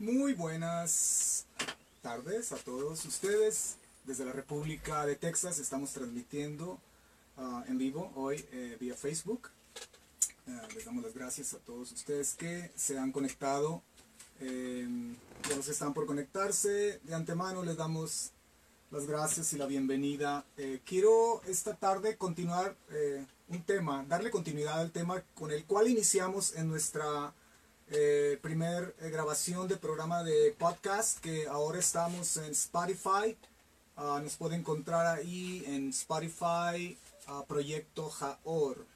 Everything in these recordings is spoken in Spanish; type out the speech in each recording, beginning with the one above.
Muy buenas tardes a todos ustedes. Desde la República de Texas estamos transmitiendo ah, en vivo hoy eh, vía Facebook. Ah, les damos las gracias a todos ustedes que se han conectado. Eh, los que están por conectarse, de antemano les damos las gracias y la bienvenida. Eh, quiero esta tarde continuar eh, un tema, darle continuidad al tema con el cual iniciamos en nuestra eh, primer eh, grabación de programa de podcast, que ahora estamos en Spotify. Ah, nos puede encontrar ahí en Spotify, ah, Proyecto Jaor.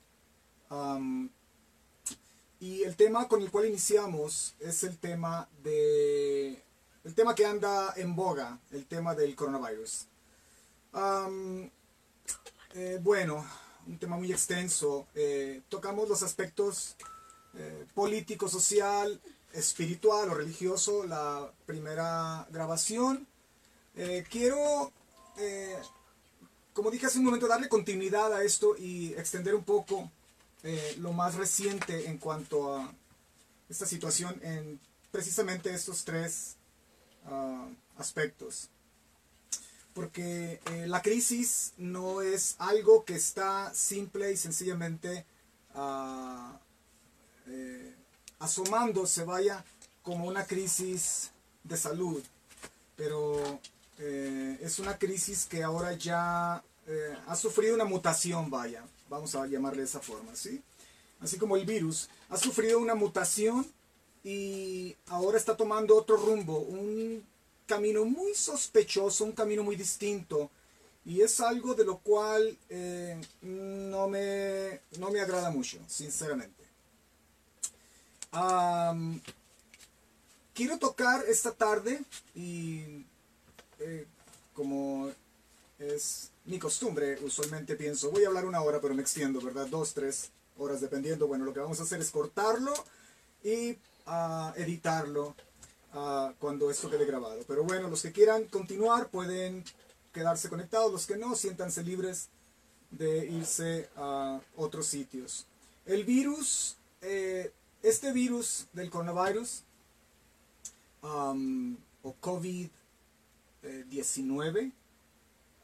Y el tema con el cual iniciamos es el tema de el tema que anda en boga, el tema del coronavirus. Eh, bueno, un tema muy extenso. Tocamos los aspectos eh, político, social, espiritual o religioso, la primera grabación. Eh, quiero, eh, como dije hace un momento, darle continuidad a esto y extender un poco eh, lo más reciente en cuanto a esta situación en precisamente estos tres ah, aspectos. Porque eh, la crisis no es algo que está simple y sencillamente ah, eh, asomándose, vaya, como una crisis de salud. Pero eh, es una crisis que ahora ya eh, ha sufrido una mutación, vaya, vamos a llamarle de esa forma, ¿sí? Así como el virus ha sufrido una mutación y ahora está tomando otro rumbo, un camino muy sospechoso, un camino muy distinto. Y es algo de lo cual no, me, no me agrada mucho, sinceramente. Am, quiero tocar esta tarde y eh, como es mi costumbre, usualmente pienso, voy a hablar una hora, pero me extiendo, ¿verdad? Dos, tres horas, dependiendo. Bueno, lo que vamos a hacer es cortarlo y ah, editarlo ah, cuando esto quede grabado. Pero bueno, los que quieran continuar pueden quedarse conectados, los que no, siéntanse libres de irse a otros sitios. El virus, eh, este virus del coronavirus, um, o COVID-19,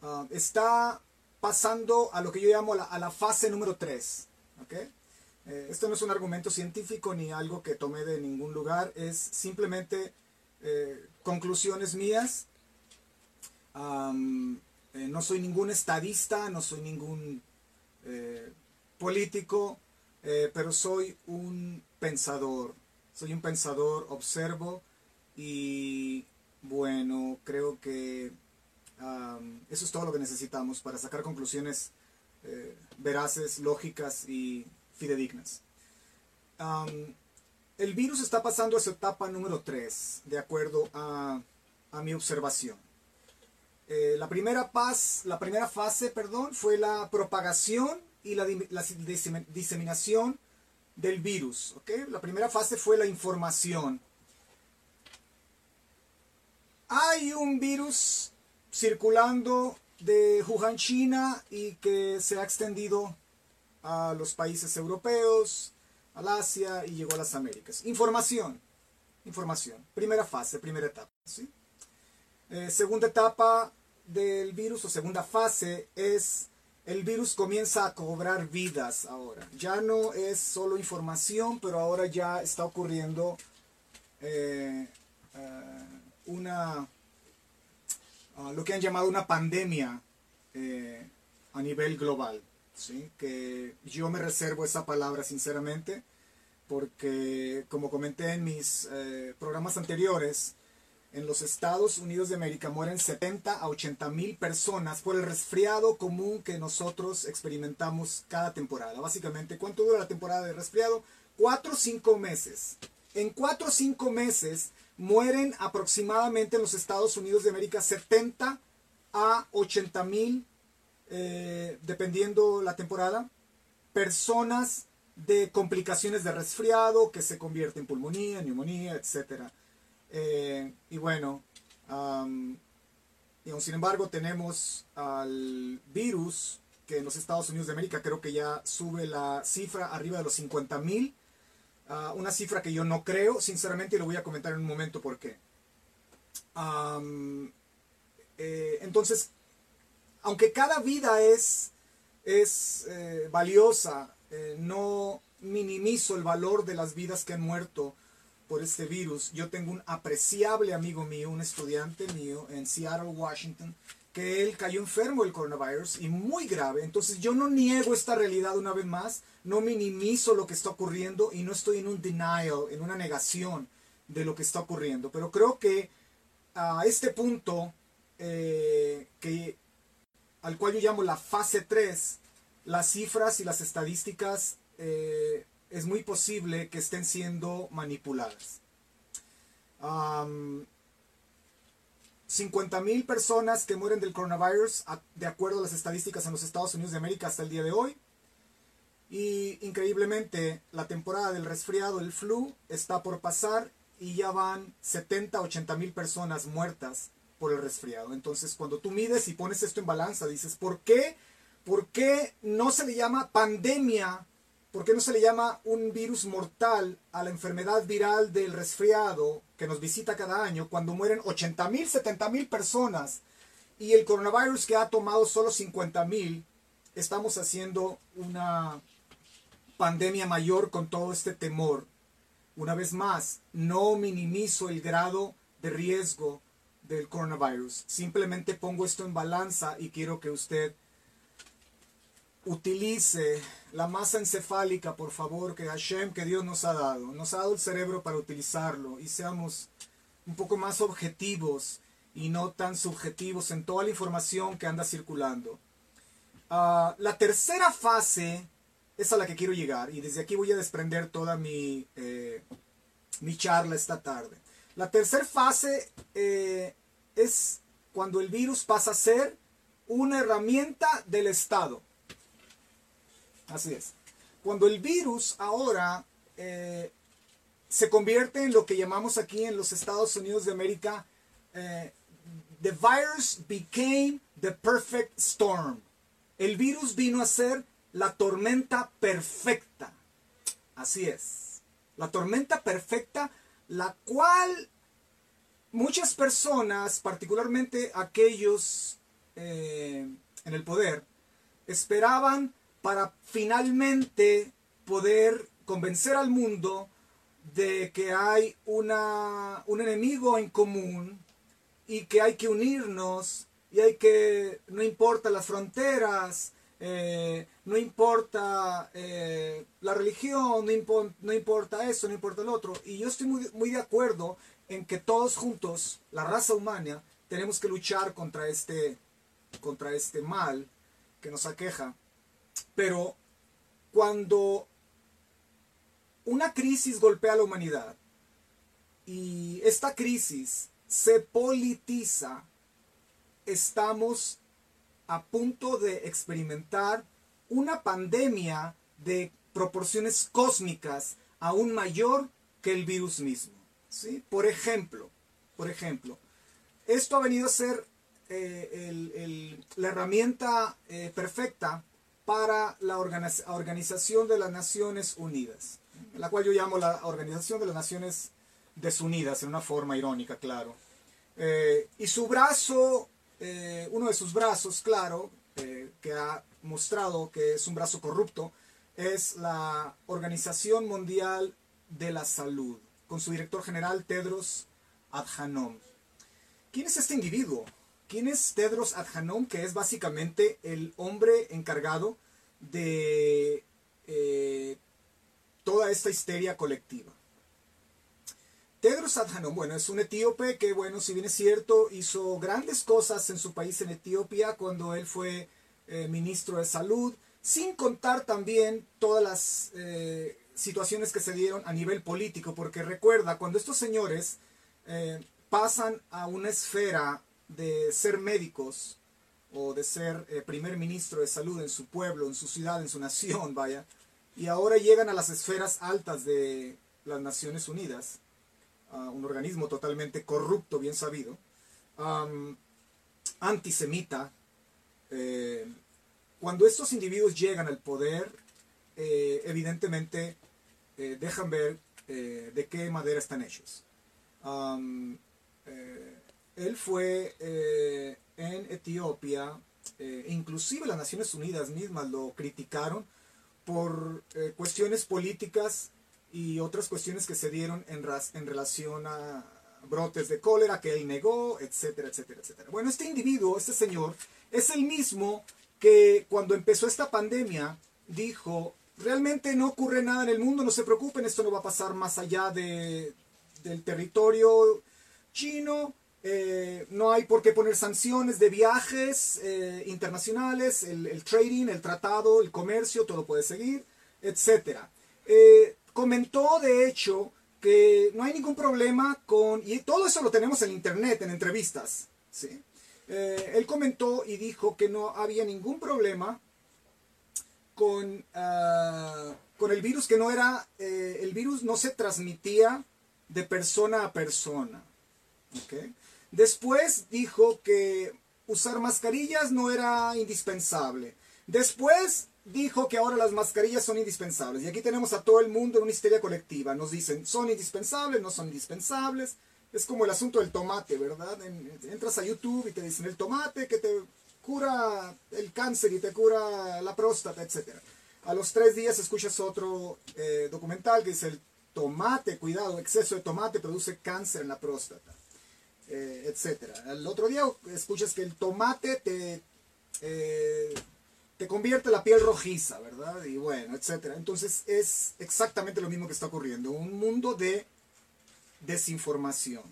uh, está pasando a lo que yo llamo la, a la fase número 3. ¿ok? Eh, esto no es un argumento científico ni algo que tomé de ningún lugar, es simplemente eh, conclusiones mías. Um, eh, no soy ningún estadista, no soy ningún eh, político, eh, pero soy un pensador. Soy un pensador, observo y bueno, creo que eso es todo lo que necesitamos para sacar conclusiones eh, veraces, lógicas y fidedignas. El virus está pasando a su etapa número 3, de acuerdo a, a mi observación. Eh, la, primera la primera fase perdón, fue la propagación y la, di- la disem- diseminación del virus. ¿ok? La primera fase fue la información. Hay un virus circulando de Wuhan, China, y que se ha extendido a los países europeos, al Asia y llegó a las Américas. Información. Información. Primera fase, primera etapa. ¿sí? Eh, segunda etapa del virus o segunda fase es el virus comienza a cobrar vidas ahora. Ya no es solo información, pero ahora ya está ocurriendo eh, eh, una ah, lo que han llamado una pandemia eh, a nivel global. ¿sí? Que yo me reservo esa palabra sinceramente porque como comenté en mis programas anteriores, en los Estados Unidos de América mueren 70 a 80 mil personas por el resfriado común que nosotros experimentamos cada temporada. Básicamente, ¿cuánto dura la temporada de resfriado? 4 o 5 meses. En 4 o 5 meses mueren aproximadamente en los Estados Unidos de América 70 a 80 mil, eh, dependiendo la temporada, personas de complicaciones de resfriado que se convierte en pulmonía, neumonía, etcétera. Eh, y bueno, y aún sin embargo tenemos al virus que en los Estados Unidos de América creo que ya sube la cifra arriba de los 50 mil Ah, una cifra que yo no creo, sinceramente, y lo voy a comentar en un momento por qué. Eh, entonces, aunque cada vida es, es eh, valiosa, no minimizo el valor de las vidas que han muerto por este virus. Yo tengo un apreciable amigo mío, un estudiante mío en Seattle, Washington, que él cayó enfermo del coronavirus y muy grave. Entonces yo no niego esta realidad una vez más, no minimizo lo que está ocurriendo y no estoy en un denial, en una negación de lo que está ocurriendo. Pero creo que a este punto, eh, que, al cual yo llamo la fase 3, las cifras y las estadísticas eh, es muy posible que estén siendo manipuladas. 50 mil personas que mueren del coronavirus, de acuerdo a las estadísticas en los Estados Unidos de América hasta el día de hoy. Y increíblemente, la temporada del resfriado, el flu, está por pasar y ya van 70, 80 mil personas muertas por el resfriado. Entonces, cuando tú mides y pones esto en balanza, dices, ¿por qué? ¿Por qué no se le llama pandemia ¿Por qué no se le llama un virus mortal a la enfermedad viral del resfriado que nos visita cada año cuando mueren 80 mil, 70 mil personas y el coronavirus que ha tomado solo 50 mil? Estamos haciendo una pandemia mayor con todo este temor. Una vez más, no minimizo el grado de riesgo del coronavirus. Simplemente pongo esto en balanza y quiero que usted utilice la masa encefálica, por favor, que Hashem, que Dios nos ha dado. Nos ha dado el cerebro para utilizarlo y seamos un poco más objetivos y no tan subjetivos en toda la información que anda circulando. Ah, la tercera fase es a la que quiero llegar y desde aquí voy a desprender toda mi, eh, mi charla esta tarde. La tercera fase eh, es cuando el virus pasa a ser una herramienta del Estado. Así es. Cuando el virus ahora eh, se convierte en lo que llamamos aquí en los Estados Unidos de América, eh, the virus became the perfect storm. El virus vino a ser la tormenta perfecta. Así es. La tormenta perfecta, la cual muchas personas, particularmente aquellos eh, en el poder, esperaban para finalmente poder convencer al mundo de que hay una, un enemigo en común y que hay que unirnos y hay que, no importa las fronteras, eh, no importa eh, la religión, no, no, importa eso, no importa el otro. Y yo estoy muy, muy de acuerdo en que todos juntos, la raza humana, tenemos que luchar contra este, contra este mal que nos aqueja. Pero cuando una crisis golpea a la humanidad y esta crisis se politiza, estamos a punto de experimentar una pandemia de proporciones cósmicas aún mayor que el virus mismo. ¿sí? Por ejemplo, por ejemplo, esto ha venido a ser eh, la herramienta eh, perfecta para la Organización de las Naciones Unidas, la cual yo llamo la Organización de las Naciones Desunidas, en una forma irónica, claro. Eh, y su brazo, eh, uno de sus brazos, claro, eh, que ha mostrado que es un brazo corrupto, es la Organización Mundial de la Salud, con su director general Tedros Adhanom. ¿Quién es este individuo? ¿Quién es Tedros Adhanom? Que es básicamente el hombre encargado de eh, toda esta histeria colectiva. Tedros Adhanom, bueno, es un etíope que, bueno, si bien es cierto, hizo grandes cosas en su país, en Etiopía, cuando él fue eh, ministro de salud, sin contar también todas las eh, situaciones que se dieron a nivel político, porque recuerda, cuando estos señores pasan a una esfera de ser médicos o de ser eh, primer ministro de salud en su pueblo, en su ciudad, en su nación, vaya, y ahora llegan a las esferas altas de las Naciones Unidas, un organismo totalmente corrupto, bien sabido, antisemita. Eh, cuando estos individuos llegan al poder, eh, evidentemente dejan ver de qué madera están hechos. Um, él fue eh, en Etiopía, inclusive las Naciones Unidas mismas lo criticaron por cuestiones políticas y otras cuestiones que se dieron en, en relación a brotes de cólera que él negó, etcétera, etcétera, etcétera. Bueno, este individuo, este señor, es el mismo que cuando empezó esta pandemia dijo, realmente no ocurre nada en el mundo, no se preocupen, esto no va a pasar más allá de, del territorio chino, eh, no hay por qué poner sanciones de viajes eh, internacionales, el, trading, el tratado, el comercio, todo puede seguir, etc. Eh, comentó, de hecho, que no hay ningún problema con, y todo eso lo tenemos en internet, en entrevistas, ¿sí? él comentó y dijo que no había ningún problema con, ah, con el virus, que no era, el virus no se transmitía de persona a persona. Después dijo que usar mascarillas no era indispensable. Después dijo que ahora las mascarillas son indispensables. Y aquí tenemos a todo el mundo en una histeria colectiva. Nos dicen, son indispensables, no son indispensables. Es como el asunto del tomate, ¿verdad? entras a YouTube y te dicen el tomate que te cura el cáncer y te cura la próstata, etc. A los tres días escuchas otro eh, documental que dice el tomate, cuidado, exceso de tomate produce cáncer en la próstata, eh, etc. El otro día escuchas que el tomate te, eh, te convierte la piel rojiza, ¿verdad? Y bueno, etc. Entonces es exactamente lo mismo que está ocurriendo, un mundo de desinformación.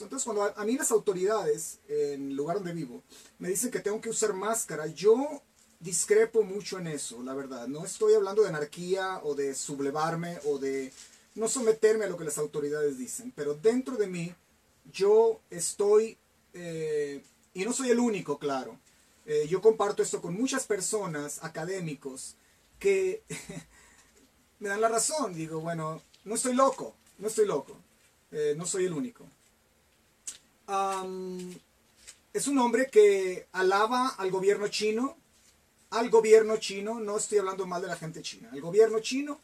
Entonces cuando a, mí las autoridades en el lugar donde vivo me dicen que tengo que usar máscara, yo discrepo mucho en eso, la verdad. No estoy hablando de anarquía o de sublevarme o de no someterme a lo que las autoridades dicen, pero dentro de mí yo estoy, eh, y no soy el único, claro, eh, yo comparto esto con muchas personas, académicos, que me dan la razón. Digo, bueno, no estoy loco, no estoy loco, eh, no soy el único. es un hombre que alaba al gobierno chino, al gobierno chino, no estoy hablando mal de la gente china, al gobierno chino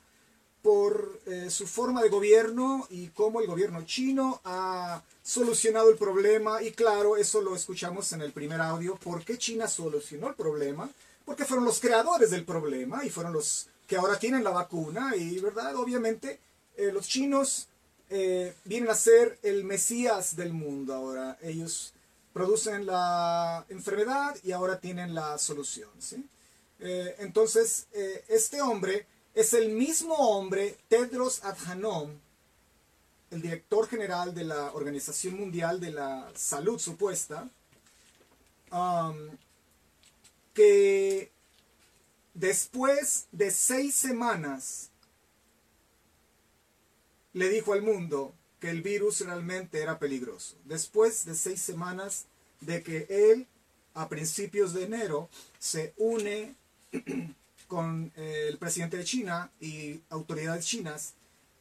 por eh, su forma de gobierno y cómo el gobierno chino ha solucionado el problema. Y claro, eso lo escuchamos en el primer audio. ¿Por qué China solucionó el problema? Porque fueron los creadores del problema y fueron los que ahora tienen la vacuna. Y, ¿verdad? Obviamente, eh, los chinos eh, vienen a ser el mesías del mundo ahora. Ellos producen la enfermedad y ahora tienen la solución. ¿sí? entonces, este hombre es el mismo hombre, Tedros Adhanom, el director general de la Organización Mundial de la Salud supuesta, um, que después de seis semanas le dijo al mundo que el virus realmente era peligroso. Después de seis semanas de que él, a principios de enero, se une con eh, el presidente de China y autoridades chinas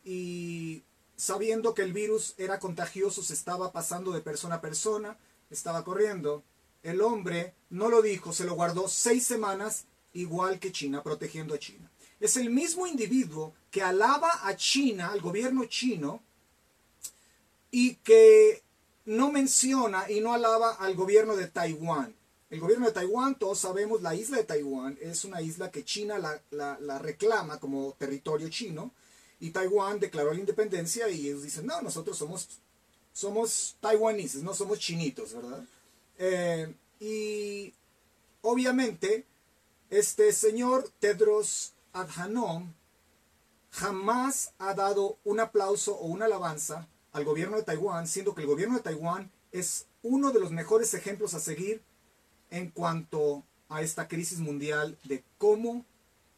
y sabiendo que el virus era contagioso, se estaba pasando de persona a persona, estaba corriendo. El hombre no lo dijo, se lo guardó seis semanas, igual que China, protegiendo a China. Es el mismo individuo que alaba a China, al gobierno chino, y que no menciona y no alaba al gobierno de Taiwán. El gobierno de Taiwán, todos sabemos, la isla de Taiwán es una isla que China la, reclama como territorio chino y Taiwán declaró la independencia y ellos dicen, no, nosotros somos, somos taiwaneses, no somos chinitos, ¿verdad? Eh, y obviamente este señor Tedros Adhanom jamás ha dado un aplauso o una alabanza al gobierno de Taiwán, siendo que el gobierno de Taiwán es uno de los mejores ejemplos a seguir en cuanto a esta crisis mundial de cómo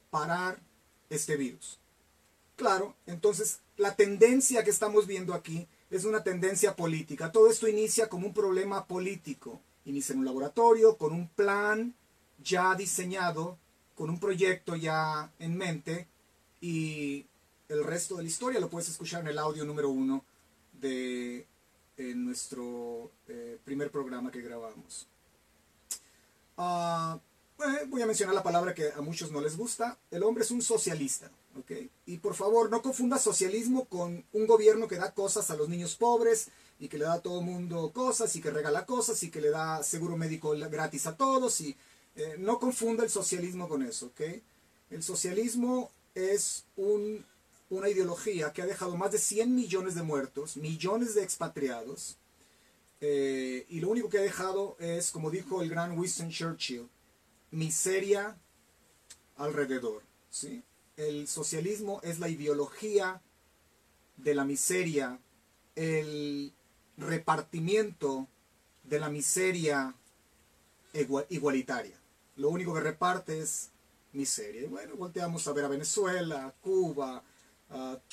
parar este virus. Claro, entonces la tendencia que estamos viendo aquí es una tendencia política. Todo esto inicia como un problema político. Inicia en un laboratorio con un plan ya diseñado, con un proyecto ya en mente y el resto de la historia lo puedes escuchar en el audio número uno de nuestro eh, primer programa que grabamos. Ah, eh, voy a mencionar la palabra que a muchos no les gusta, el hombre es un socialista. ¿ok? Y por favor, no confunda socialismo con un gobierno que da cosas a los niños pobres y que le da a todo mundo cosas y que regala cosas y que le da seguro médico gratis a todos. Y eh, no confunda el socialismo con eso. ¿ok? El socialismo es un, una ideología que ha dejado más de 100 millones de muertos, millones de expatriados. Eh, y lo único que ha dejado es, como dijo el gran Winston Churchill, miseria alrededor. ¿sí? El socialismo es la ideología de la miseria, el repartimiento de la miseria igualitaria. Lo único que reparte es miseria. Y bueno, volteamos a ver a Venezuela, Cuba,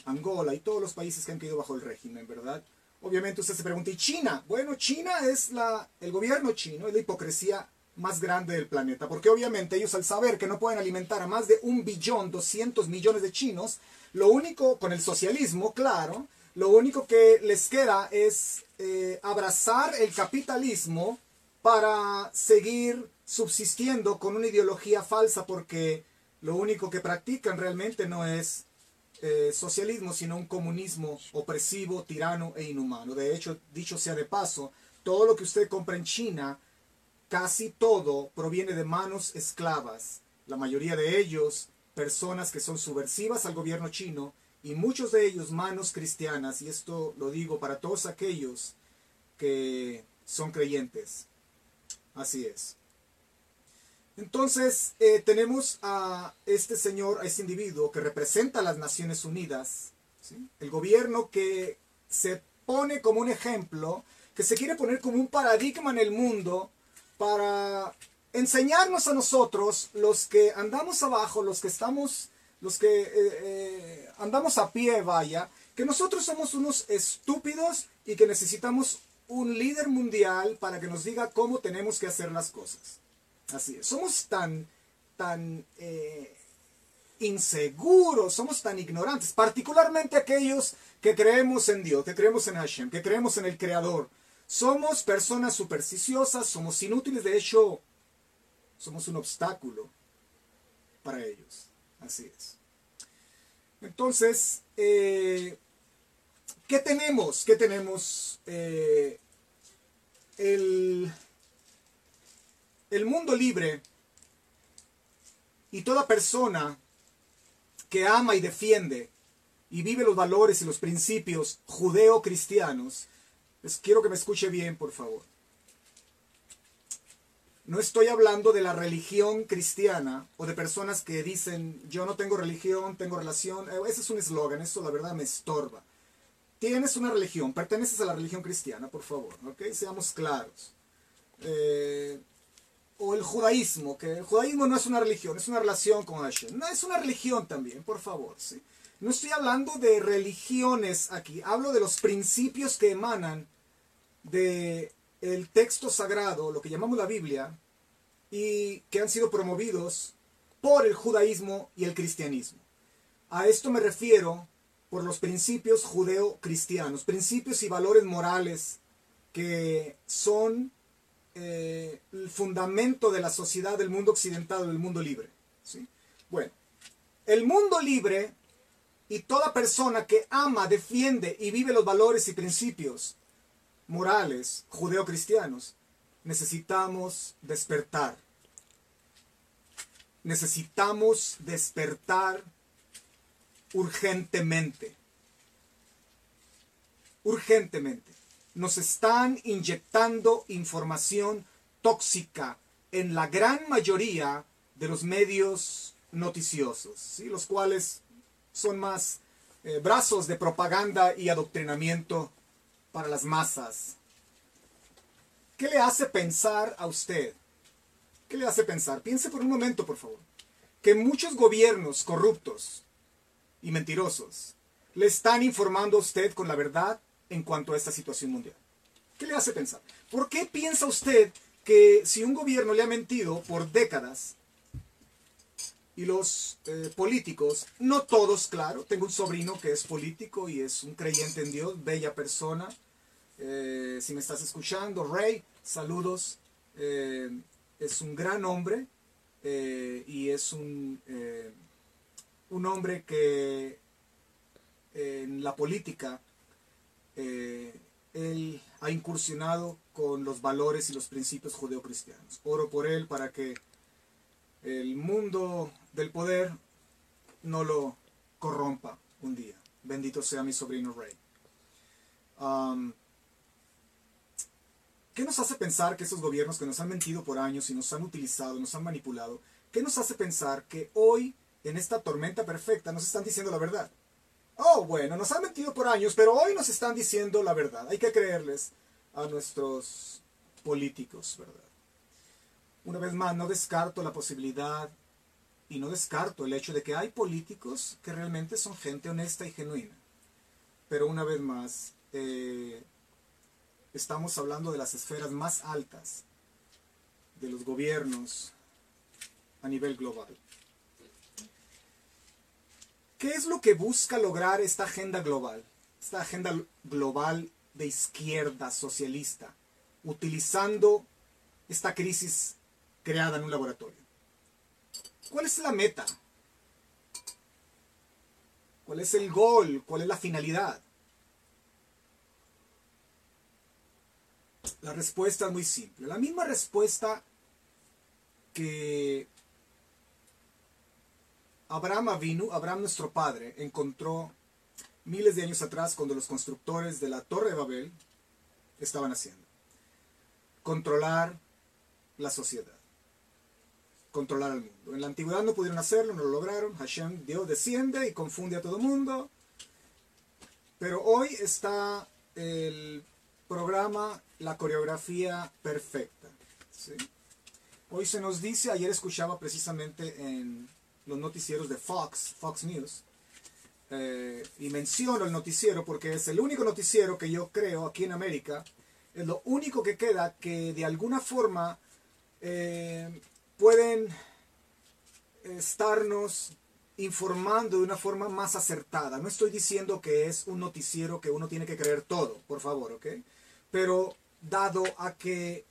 Angola y todos los países que han caído bajo el régimen, ¿verdad? Obviamente usted se pregunta, ¿y China? Bueno, China es la, el gobierno chino, es la hipocresía más grande del planeta, porque obviamente ellos al saber que no pueden alimentar a más de un billón, 200 millones de chinos, lo único, con el socialismo, claro, lo único que les queda es eh, abrazar el capitalismo para seguir subsistiendo con una ideología falsa, porque lo único que practican realmente no es eh, socialismo, sino un comunismo opresivo, tirano e inhumano. De hecho, dicho sea de paso, todo lo que usted compra en China Casi todo proviene de manos esclavas, la mayoría de ellos personas que son subversivas al gobierno chino y muchos de ellos manos cristianas, y esto lo digo para todos aquellos que son creyentes. Así es. Entonces eh, tenemos a este señor, a este individuo que representa a las Naciones Unidas, el gobierno que se pone como un ejemplo, que se quiere poner como un paradigma en el mundo para enseñarnos a nosotros, los que andamos abajo, los que estamos, los que eh, eh, andamos a pie, vaya, que nosotros somos unos estúpidos y que necesitamos un líder mundial para que nos diga cómo tenemos que hacer las cosas. Así es, somos tan, tan eh, inseguros, somos tan ignorantes, particularmente aquellos que creemos en Dios, que creemos en Hashem, que creemos en el Creador, somos personas supersticiosas, somos inútiles, de hecho, somos un obstáculo para ellos. Así es. Entonces, eh, ¿qué tenemos? ¿Qué tenemos? Eh, el, el mundo libre y toda persona que ama y defiende y vive los valores y los principios judeo-cristianos quiero que me escuche bien, por favor. No estoy hablando de la religión cristiana o de personas que dicen yo no tengo religión, tengo relación. Eh, ese es un eslogan, eso la verdad me estorba. Tienes una religión, perteneces a la religión cristiana, por favor, ¿ok? Seamos claros. Eh, o el judaísmo, que el judaísmo no es una religión, es una relación con Hashem. No, es una religión también, por favor, ¿sí? No estoy hablando de religiones aquí, hablo de los principios que emanan de el texto sagrado, lo que llamamos la Biblia, y que han sido promovidos por el judaísmo y el cristianismo. A esto me refiero por los principios judeo-cristianos, principios y valores morales que son eh, el fundamento de la sociedad del mundo occidental, del mundo libre. ¿sí? Bueno, el mundo libre y toda persona que ama, defiende y vive los valores y principios morales judeocristianos, necesitamos despertar. Necesitamos despertar urgentemente. Urgentemente. Nos están inyectando información tóxica en la gran mayoría de los medios noticiosos, ¿sí? los cuales son más eh, brazos de propaganda y adoctrinamiento para las masas. ¿Qué le hace pensar a usted? ¿Qué le hace pensar? Piense por un momento, por favor, que muchos gobiernos corruptos y mentirosos le están informando a usted con la verdad en cuanto a esta situación mundial. ¿Qué le hace pensar? ¿Por qué piensa usted que si un gobierno le ha mentido por décadas y los eh, políticos, no todos, claro, tengo un sobrino que es político y es un creyente en Dios, bella persona, eh, si me estás escuchando, Ray, saludos. Eh, es un gran hombre. y es un, un hombre que en la política eh, él ha incursionado con los valores y los principios judeocristianos. Oro por él para que el mundo del poder no lo corrompa un día. Bendito sea mi sobrino Rey. ¿Qué nos hace pensar que esos gobiernos que nos han mentido por años y nos han utilizado, nos han manipulado, qué nos hace pensar que hoy, en esta tormenta perfecta, nos están diciendo la verdad? Oh, bueno, nos han mentido por años, pero hoy nos están diciendo la verdad. Hay que creerles a nuestros políticos, ¿verdad? Una vez más, no descarto la posibilidad y no descarto el hecho de que hay políticos que realmente son gente honesta y genuina. Pero una vez más, eh, estamos hablando de las esferas más altas de los gobiernos a nivel global. ¿Qué es lo que busca lograr esta agenda global? Esta agenda global de izquierda socialista, utilizando esta crisis creada en un laboratorio. ¿Cuál es la meta? ¿Cuál es el gol? ¿Cuál es la finalidad? La respuesta es muy simple. La misma respuesta que Abraham vino, Abraham nuestro padre, encontró miles de años atrás cuando los constructores de la Torre de Babel estaban haciendo. Controlar la sociedad. Controlar al mundo. En la antigüedad no pudieron hacerlo, no lo lograron. Hashem, Dios desciende y confunde a todo mundo. Pero hoy está el programa la coreografía perfecta. Hoy se nos dice, ayer escuchaba precisamente en los noticieros de Fox, Fox News, eh, y menciono el noticiero porque es el único noticiero que yo creo aquí en América, es lo único que queda que de alguna forma eh, pueden estarnos informando de una forma más acertada. No estoy diciendo que es un noticiero que uno tiene que creer todo, por favor, ¿ok? Pero dado a que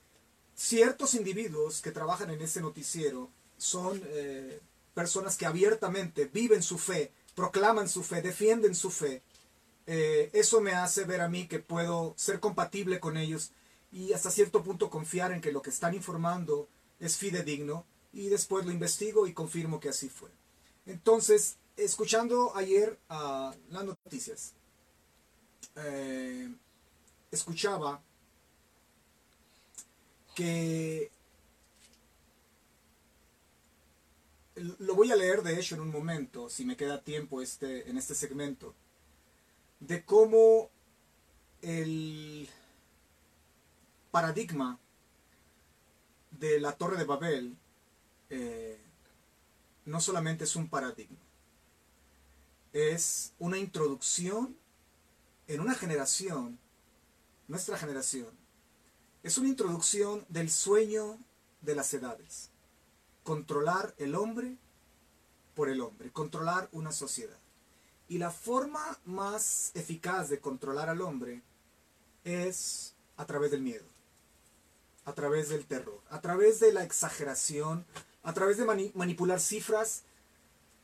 ciertos individuos que trabajan en ese noticiero son eh, personas que abiertamente viven su fe, proclaman su fe, defienden su fe, eh, eso me hace ver a mí que puedo ser compatible con ellos y hasta cierto punto confiar en que lo que están informando es fidedigno y después lo investigo y confirmo que así fue. Entonces, escuchando ayer las noticias, eh, escuchaba que lo voy a leer de hecho en un momento, si me queda tiempo este, en este segmento, de cómo el paradigma de la Torre de Babel eh, no solamente es un paradigma, es una introducción en una generación, nuestra generación, es una introducción del sueño de las edades. Controlar el hombre por el hombre, controlar una sociedad. Y la forma más eficaz de controlar al hombre es a través del miedo, a través del terror, a través de la exageración, a través de manipular cifras,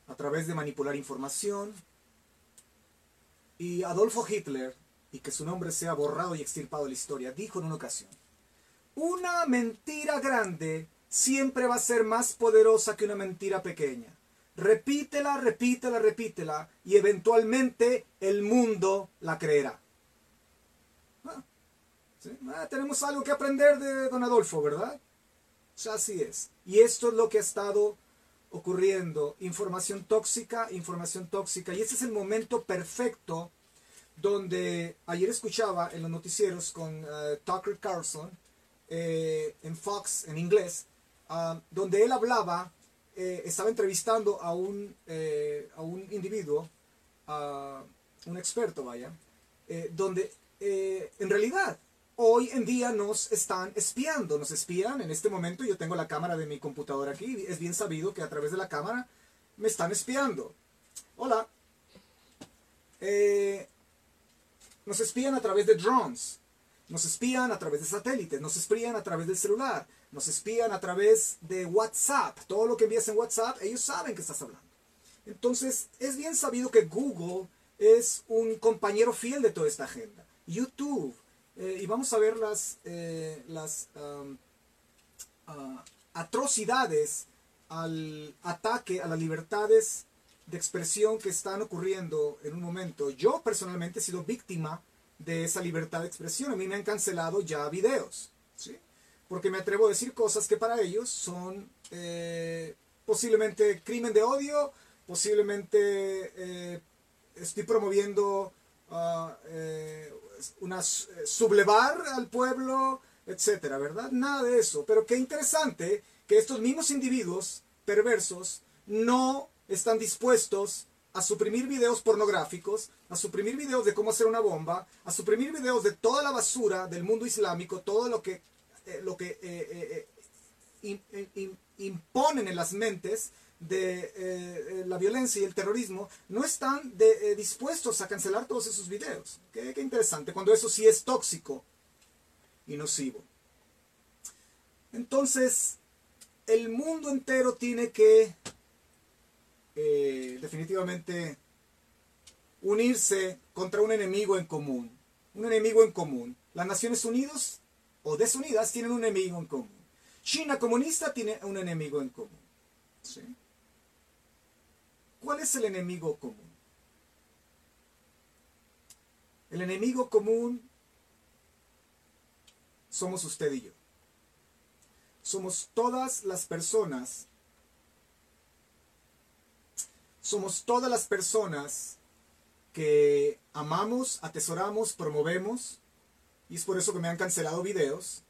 a través de manipular información. Y Adolfo Hitler, y que su nombre sea borrado y extirpado de la historia, dijo en una ocasión, una mentira grande siempre va a ser más poderosa que una mentira pequeña. Repítela, repítela, repítela y eventualmente el mundo la creerá. Ah, ah, tenemos algo que aprender de don Adolfo, ¿verdad? así es. Y esto es lo que ha estado ocurriendo. Información tóxica, información tóxica. Y ese es el momento perfecto donde ayer escuchaba en los noticieros con eh, Tucker Carlson eh, en Fox, en inglés, ah, donde él hablaba, eh, estaba entrevistando a un, eh, a un individuo, un experto, vaya, donde en realidad hoy en día nos están espiando, nos espían en este momento, yo tengo la cámara de mi computadora aquí, es bien sabido que a través de la cámara me están espiando. Hola. nos espían a través de drones. Nos espían a través de satélites, nos espían a través del celular, nos espían a través de WhatsApp. Todo lo que envías en WhatsApp, ellos saben que estás hablando. Entonces, es bien sabido que Google es un compañero fiel de toda esta agenda. YouTube, eh, y vamos a ver las, eh, las ah, atrocidades al ataque a las libertades de expresión que están ocurriendo en un momento. Yo personalmente he sido víctima de esa libertad de expresión. A mí me han cancelado ya videos, ¿sí? Porque me atrevo a decir cosas que para ellos son eh, posiblemente crimen de odio, posiblemente eh, estoy promoviendo uh, eh, una sublevar al pueblo, etcétera, ¿verdad? Nada de eso. Pero qué interesante que estos mismos individuos perversos no están dispuestos a suprimir videos pornográficos, a suprimir videos de cómo hacer una bomba, a suprimir videos de toda la basura del mundo islámico, todo lo que, eh, lo que eh, eh, imponen en las mentes de la violencia y el terrorismo, no están dispuestos a cancelar todos esos videos. Qué, interesante, cuando eso sí es tóxico y nocivo. Entonces, el mundo entero tiene que definitivamente unirse contra un enemigo en común. Un enemigo en común. Las Naciones Unidas o desunidas tienen un enemigo en común. China comunista tiene un enemigo en común. ¿Cuál es el enemigo común? El enemigo común somos usted y yo. Somos todas las personas somos todas las personas que amamos, atesoramos, promovemos, y es por eso que me han cancelado videos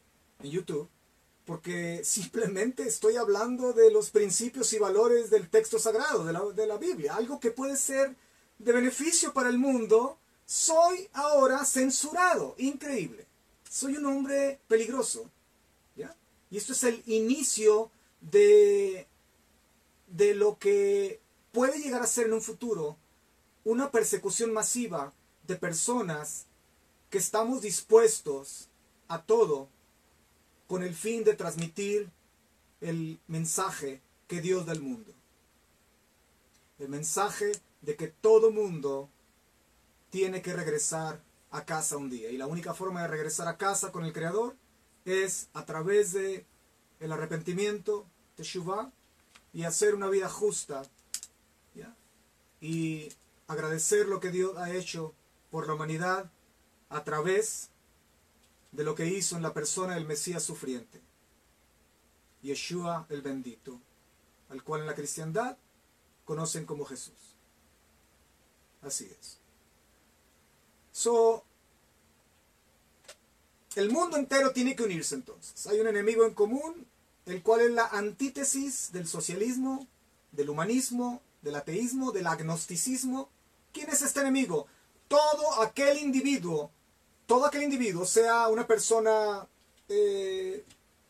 en YouTube, porque simplemente estoy hablando de los principios y valores del texto sagrado, de la, de la Biblia, algo que puede ser de beneficio para el mundo, soy ahora censurado, increíble. Soy un hombre peligroso. ¿ya? Y esto es el inicio de, de lo que puede llegar a ser en un futuro una persecución masiva de personas que estamos dispuestos a todo con el fin de transmitir el mensaje que Dios da al mundo. El mensaje de que todo mundo tiene que regresar a casa un día. Y la única forma de regresar a casa con el Creador es a través de el arrepentimiento, Teshuvah, y hacer una vida justa y agradecer lo que Dios ha hecho por la humanidad a través de lo que hizo en la persona del Mesías sufriente, Yeshua el bendito, al cual en la cristiandad conocen como Jesús. Así es. So, el mundo entero tiene que unirse entonces. Hay un enemigo en común, el cual es la antítesis del socialismo, del humanismo del ateísmo, del agnosticismo. ¿Quién es este enemigo? Todo aquel individuo, todo aquel individuo, sea una persona eh,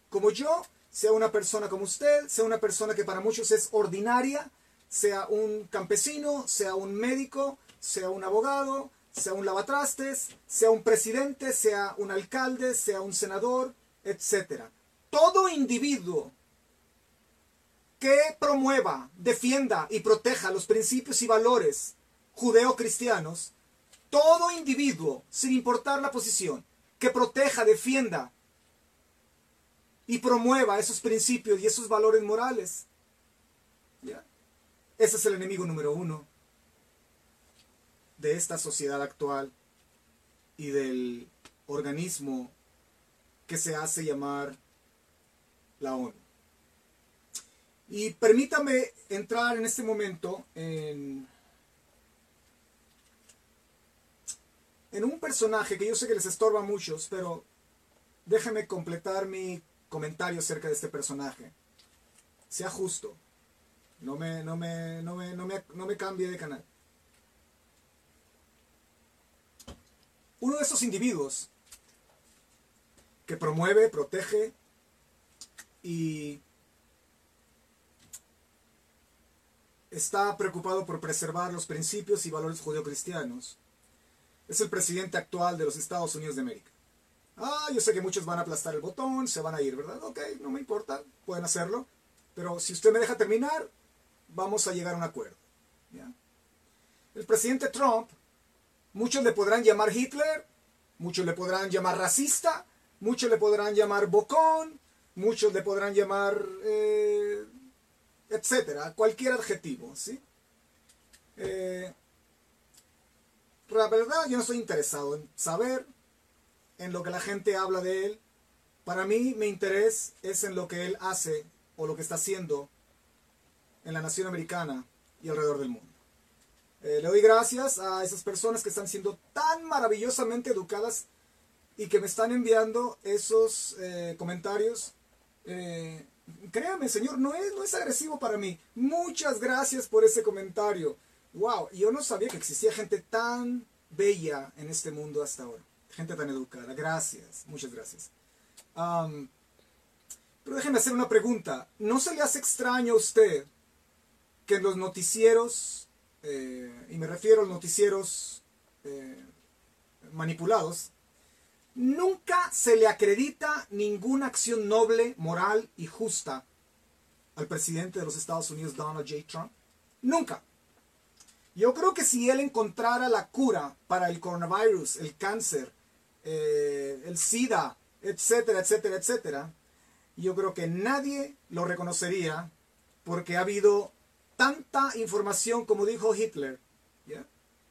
como yo, sea una persona como usted, sea una persona que para muchos es ordinaria, sea un campesino, sea un médico, sea un abogado, sea un lavatrastes, sea un presidente, sea un alcalde, sea un senador, etc. Todo individuo que promueva, defienda y proteja los principios y valores judeo-cristianos, todo individuo, sin importar la posición, que proteja, defienda y promueva esos principios y esos valores morales, ese es el enemigo número uno de esta sociedad actual y del organismo que se hace llamar la ONU. Y permítame entrar en este momento en, en un personaje que yo sé que les estorba a muchos, pero déjenme completar mi comentario acerca de este personaje. Sea justo. No me, no me, no me, no me, no me cambie de canal. Uno de esos individuos que promueve, protege y está preocupado por preservar los principios y valores judeocristianos. Es el presidente actual de los Estados Unidos de América. Ah, yo sé que muchos van a aplastar el botón, se van a ir, ¿verdad? Ok, no me importa, pueden hacerlo. Pero si usted me deja terminar, vamos a llegar a un acuerdo. El presidente Trump, muchos le podrán llamar Hitler, muchos le podrán llamar racista, muchos le podrán llamar bocón, muchos le podrán llamar, eh, etcétera, cualquier adjetivo, ¿sí? Eh, la verdad, yo no estoy interesado en saber en lo que la gente habla de él. Para mí, mi interés es en lo que él hace o lo que está haciendo en la nación americana y alrededor del mundo. Eh, le doy gracias a esas personas que están siendo tan maravillosamente educadas y que me están enviando esos eh, comentarios. Eh, créame, señor, no es, no es agresivo para mí. Muchas gracias por ese comentario. Wow, yo no sabía que existía gente tan bella en este mundo hasta ahora. Gente tan educada. Gracias, muchas gracias. pero déjenme hacer una pregunta. ¿No se le hace extraño a usted que en los noticieros, eh, y me refiero a los noticieros eh, manipulados, nunca se le acredita ninguna acción noble, moral y justa al presidente de los Estados Unidos, Donald J. Trump? Nunca. Yo creo que si él encontrara la cura para el coronavirus, el cáncer, eh, el SIDA, etcétera, etcétera, etcétera, yo creo que nadie lo reconocería porque ha habido tanta información como dijo Hitler.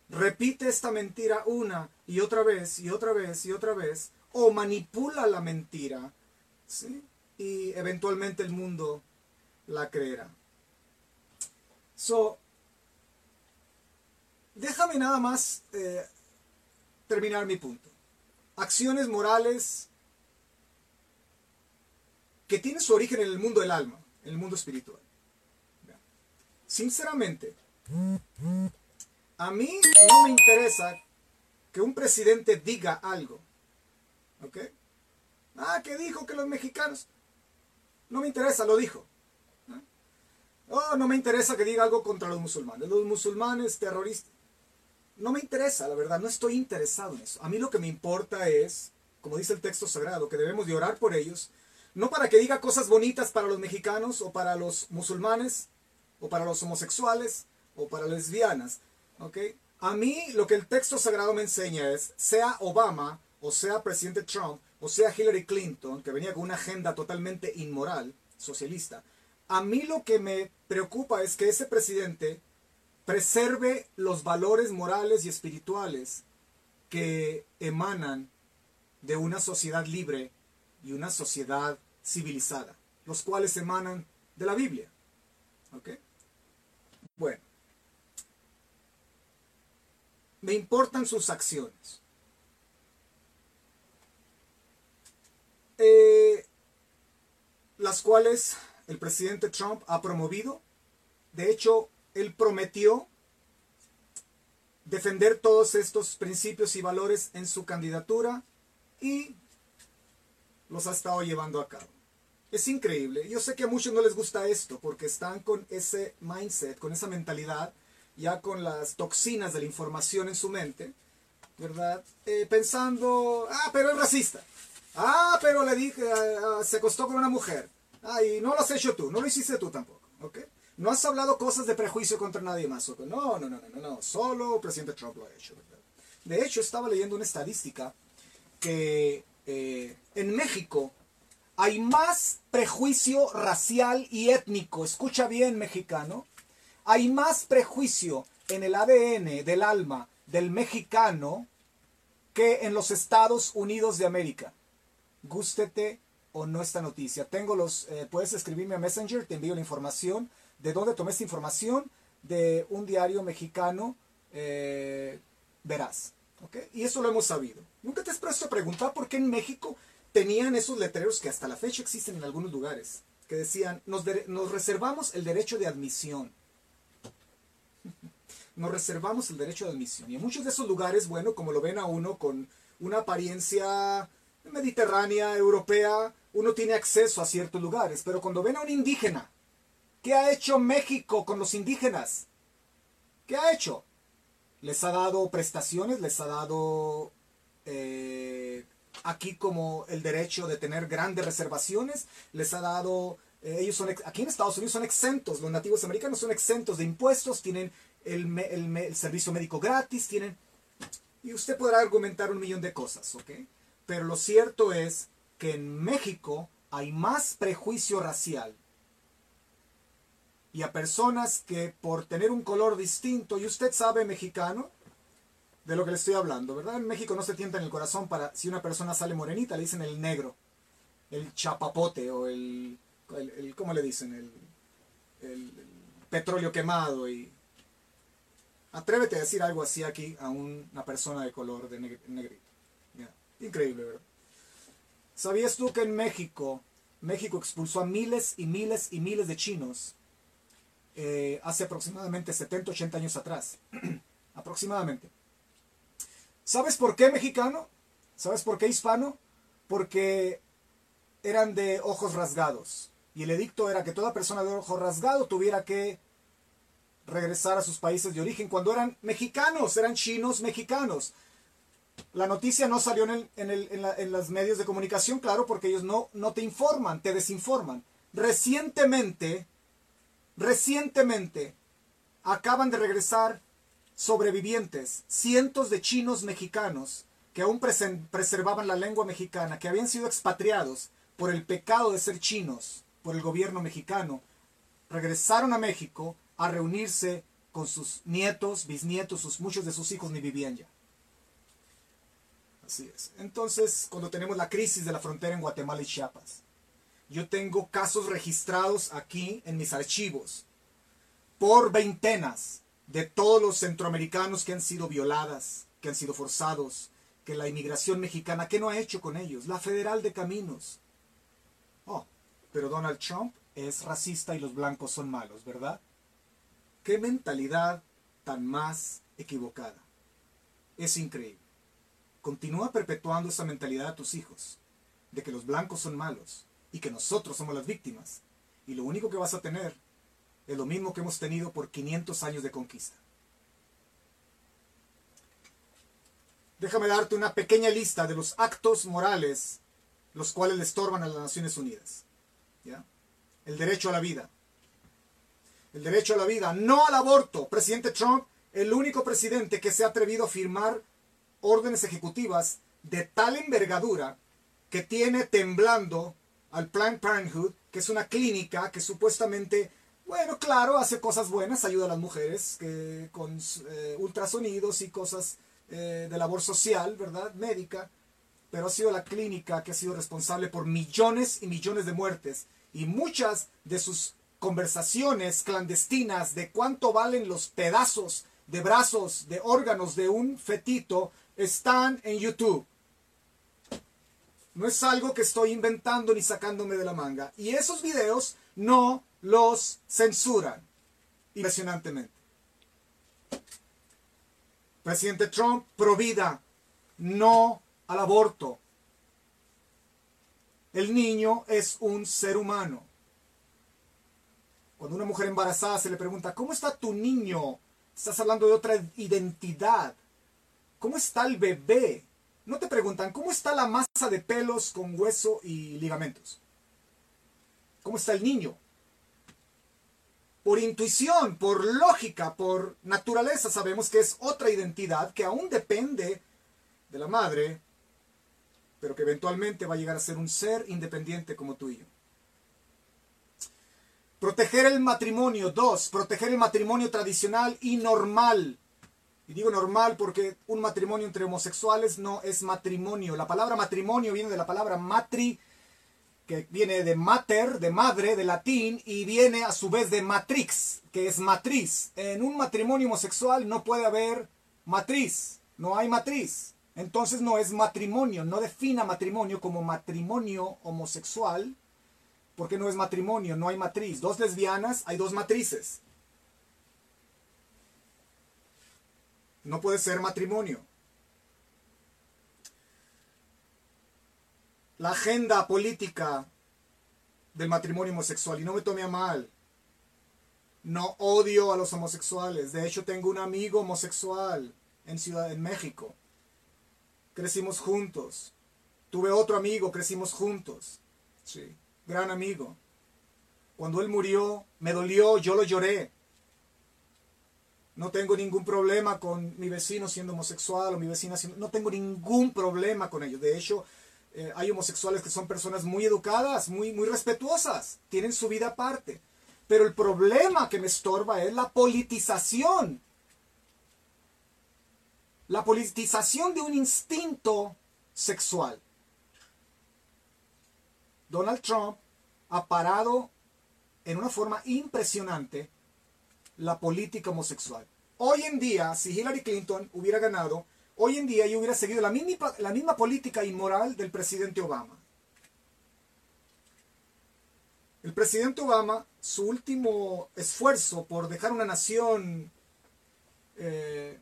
Repite esta mentira una y otra vez y otra vez y otra vez o manipula la mentira y eventualmente el mundo la creerá. So, déjame nada más eh, terminar mi punto. Acciones morales que tienen su origen en el mundo del alma, en el mundo espiritual. Sinceramente, a mí no me interesa que un presidente diga algo. ¿Ok? Ah, que dijo que los mexicanos. No me interesa, lo dijo. Oh, no me interesa que diga algo contra los musulmanes. Los musulmanes terroristas no me interesa, la verdad, no estoy interesado en eso. A mí lo que me importa es, como dice el texto sagrado, que debemos de orar por ellos, no para que diga cosas bonitas para los mexicanos o para los musulmanes o para los homosexuales o para lesbianas, ¿ok? A mí lo que el texto sagrado me enseña es, sea Obama o sea presidente Trump o sea Hillary Clinton, que venía con una agenda totalmente inmoral, socialista, a mí lo que me preocupa es que ese presidente preserve los valores morales y espirituales que emanan de una sociedad libre y una sociedad civilizada, los cuales emanan de la Biblia. ¿Ok? Bueno, me importan sus acciones. Eh, las cuales el presidente Trump ha promovido. De hecho, él prometió defender todos estos principios y valores en su candidatura y los ha estado llevando a cabo. Es increíble. Yo sé que a muchos no les gusta esto porque están con ese mindset, con esa mentalidad, ya con las toxinas de la información en su mente, ¿verdad? Eh, pensando, ah, pero es racista. Ah, pero le dije, ah, ah, se acostó con una mujer. Ah, y no lo has hecho tú, no lo hiciste tú tampoco, ¿ok? No has hablado cosas de prejuicio contra nadie más. No, no, no, no, no, no. Solo el presidente Trump lo ha hecho. De hecho, estaba leyendo una estadística que eh, en México hay más prejuicio racial y étnico. Escucha bien, mexicano. Hay más prejuicio en el ADN del alma del mexicano que en los Estados Unidos de América. Gústete o no esta noticia. Tengo los, eh, puedes escribirme a Messenger, te envío la información de dónde tomé esta información de un diario mexicano eh, veraz. Y eso lo hemos sabido. Nunca te has puesto a preguntar por qué en México tenían esos letreros que hasta la fecha existen en algunos lugares, que decían, nos, nos reservamos el derecho de admisión. nos reservamos el derecho de admisión. Y en muchos de esos lugares, bueno, como lo ven a uno con una apariencia mediterránea, europea, uno tiene acceso a ciertos lugares, pero cuando ven a un indígena ¿Qué ha hecho México con los indígenas? ¿Qué ha hecho? Les ha dado prestaciones, les ha dado, eh, aquí como el derecho de tener grandes reservaciones, les ha dado, eh, ellos son, aquí en Estados Unidos son exentos, los nativos americanos son exentos de impuestos, tienen el, el servicio médico gratis, tienen, y usted podrá argumentar un millón de cosas, ¿ok? Pero lo cierto es que en México hay más prejuicio racial y a personas que por tener un color distinto, y usted sabe mexicano, de lo que le estoy hablando, ¿verdad? En México no se tienta en el corazón para, si una persona sale morenita, le dicen el negro, el chapapote o el, ¿cómo le dicen? El, petróleo quemado y... Atrévete a decir algo así aquí a una persona de color de negrito. Increíble, ¿verdad? ¿Sabías tú que en México, México expulsó a miles y miles y miles de chinos eh, hace aproximadamente 70, 80 años atrás? aproximadamente. ¿Sabes por qué mexicano? ¿Sabes por qué hispano? Porque eran de ojos rasgados. Y el edicto era que toda persona de ojo rasgado tuviera que regresar a sus países de origen cuando eran mexicanos, eran chinos mexicanos. La noticia no salió en, en, los medios de comunicación, claro, porque ellos no, no te informan, te desinforman. Recientemente, recientemente, acaban de regresar sobrevivientes, cientos de chinos mexicanos que aún preservaban la lengua mexicana, que habían sido expatriados por el pecado de ser chinos por el gobierno mexicano, regresaron a México a reunirse con sus nietos, bisnietos, sus, muchos de sus hijos ni vivían ya. Así es. Entonces, cuando tenemos la crisis de la frontera en Guatemala y Chiapas, yo tengo casos registrados aquí en mis archivos por veintenas de todos los centroamericanos que han sido violadas, que han sido forzados, que la inmigración mexicana, ¿qué no ha hecho con ellos? La Federal de Caminos. Oh, pero Donald Trump es racista y los blancos son malos, ¿verdad? ¿Qué mentalidad tan más equivocada? Es increíble. Continúa perpetuando esa mentalidad a tus hijos, de que los blancos son malos y que nosotros somos las víctimas. Y lo único que vas a tener es lo mismo que hemos tenido por 500 años de conquista. Déjame darte una pequeña lista de los actos morales los cuales le estorban a las Naciones Unidas. ¿Ya? El derecho a la vida. El derecho a la vida, no al aborto. Presidente Trump, el único presidente que se ha atrevido a firmar órdenes ejecutivas de tal envergadura que tiene temblando al Planned Parenthood, que es una clínica que supuestamente bueno, claro, hace cosas buenas, ayuda a las mujeres con eh, ultrasonidos y cosas eh, de labor social, ¿verdad? Médica. Pero ha sido la clínica que ha sido responsable por millones y millones de muertes. Y muchas de sus conversaciones clandestinas de cuánto valen los pedazos de brazos, de órganos de un fetito, están en YouTube. No es algo que estoy inventando ni sacándome de la manga. Y esos videos no los censuran impresionantemente. Presidente Trump, provida, no al aborto. El niño es un ser humano. Cuando una mujer embarazada se le pregunta, ¿cómo está tu niño? Estás hablando de otra identidad. ¿Cómo está el bebé? No te preguntan, ¿cómo está la masa de pelos con hueso y ligamentos? ¿Cómo está el niño? por intuición, por lógica, por naturaleza, sabemos que es otra identidad que aún depende de la madre, pero que eventualmente va a llegar a ser un ser independiente como tú y yo. Proteger el matrimonio. Dos, proteger el matrimonio tradicional y normal. Y digo normal porque un matrimonio entre homosexuales no es matrimonio. La palabra matrimonio viene de la palabra matri, que viene de mater, de madre, de latín, y viene a su vez de matrix, que es matriz. En un matrimonio homosexual no puede haber matriz, no hay matriz. Entonces no es matrimonio, no defina matrimonio como matrimonio homosexual, porque no es matrimonio, no hay matriz. Dos lesbianas, hay dos matrices. No puede ser matrimonio. la agenda política del matrimonio homosexual. Y no me tome a mal. No odio a los homosexuales. De hecho, tengo un amigo homosexual en Ciudad en México. Crecimos juntos. Tuve otro amigo, crecimos juntos. Sí, gran amigo. Cuando él murió, me dolió, yo lo lloré. No tengo ningún problema con mi vecino siendo homosexual o mi vecina siendo... No tengo ningún problema con ello. De hecho, eh, hay homosexuales que son personas muy educadas, muy, muy respetuosas, tienen su vida aparte. Pero el problema que me estorba es la politización. La politización de un instinto sexual. Donald Trump ha parado en una forma impresionante la política homosexual. Hoy en día, si Hillary Clinton hubiera ganado, hoy en día yo hubiera seguido la misma, política inmoral del presidente Obama. El presidente Obama, su último esfuerzo por dejar una nación eh,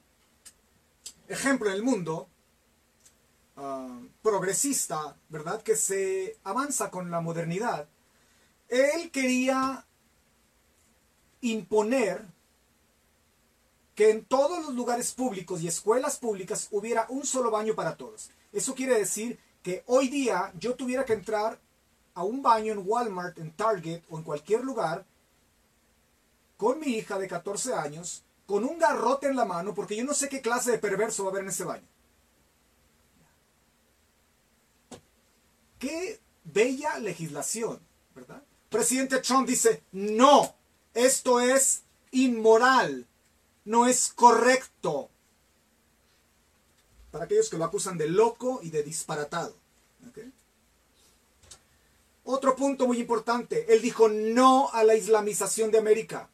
ejemplo en el mundo, ah, progresista, ¿verdad? Que se avanza con la modernidad. Él quería imponer que en todos los lugares públicos y escuelas públicas hubiera un solo baño para todos. Eso quiere decir que hoy día yo tuviera que entrar a un baño en Walmart, en Target o en cualquier lugar con mi hija de 14 años, con un garrote en la mano, porque yo no sé qué clase de perverso va a haber en ese baño. Qué bella legislación, ¿verdad? Presidente Trump dice, no, esto es inmoral, no es correcto. Para aquellos que lo acusan de loco y de disparatado. Otro punto muy importante, él dijo no a la islamización de América.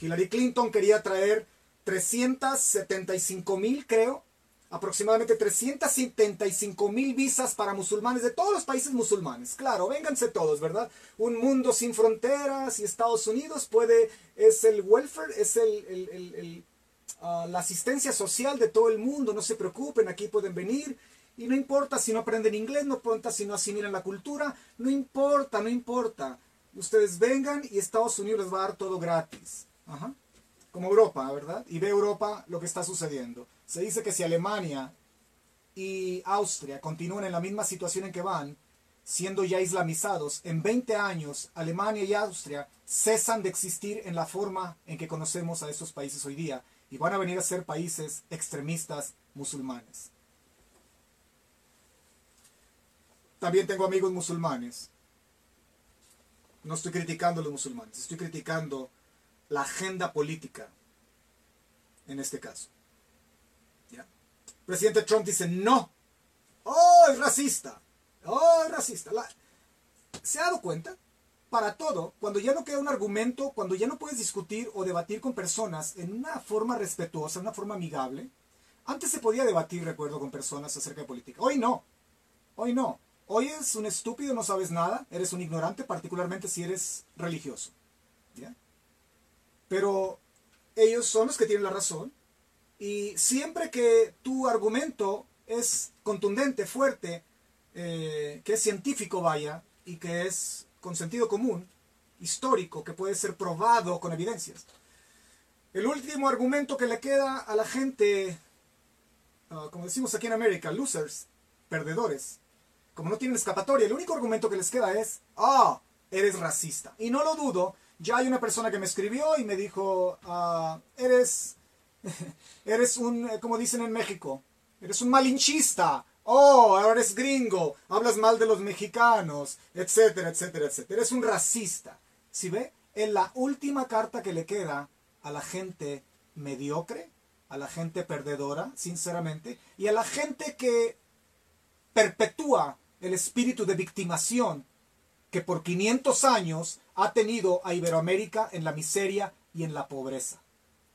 Hillary Clinton quería traer 375 mil, creo, aproximadamente 375 mil visas para musulmanes de todos los países musulmanes. Claro, vénganse todos, ¿verdad? Un mundo sin fronteras y Estados Unidos puede, es el welfare, es el, ah, la asistencia social de todo el mundo, no se preocupen, aquí pueden venir. Y no importa si no aprenden inglés, no importa si no asimilan la cultura, no importa, no importa. Ustedes vengan y Estados Unidos les va a dar todo gratis. Como Europa, ¿verdad? Y ve Europa lo que está sucediendo. Se dice que si Alemania y Austria continúan en la misma situación en que van, siendo ya islamizados, en 20 años Alemania y Austria cesan de existir en la forma en que conocemos a estos países hoy día y van a venir a ser países extremistas musulmanes. También tengo amigos musulmanes. No estoy criticando a los musulmanes, estoy criticando la agenda política en este caso. Presidente Trump dice no. Oh, es racista. Oh, es racista. ¿Se ha dado cuenta? Para todo, cuando ya no queda un argumento, cuando ya no puedes discutir o debatir con personas en una forma respetuosa, en una forma amigable, antes se podía debatir, recuerdo, con personas acerca de política. Hoy no. Hoy no. Hoy es un estúpido, no sabes nada, eres un ignorante, particularmente si eres religioso. ¿Ya? Pero ellos son los que tienen la razón y siempre que tu argumento es contundente, fuerte, eh, que es científico, vaya, y que es con sentido común, histórico, que puede ser probado con evidencias. El último argumento que le queda a la gente, ah, como decimos aquí en América, losers, perdedores, como no tienen escapatoria, el único argumento que les queda es, ah, eres racista. Y no lo dudo, ya hay una persona que me escribió y me dijo, ah, eres, eres un, eh, como dicen en México, eres un malinchista. Oh, ahora eres gringo, hablas mal de los mexicanos, etcétera, etcétera, etcétera. Eres un racista. ¿Sí ve? Es la última carta que le queda a la gente mediocre, a la gente perdedora, sinceramente, y a la gente que perpetúa el espíritu de victimación que por 500 años ha tenido a Iberoamérica en la miseria y en la pobreza.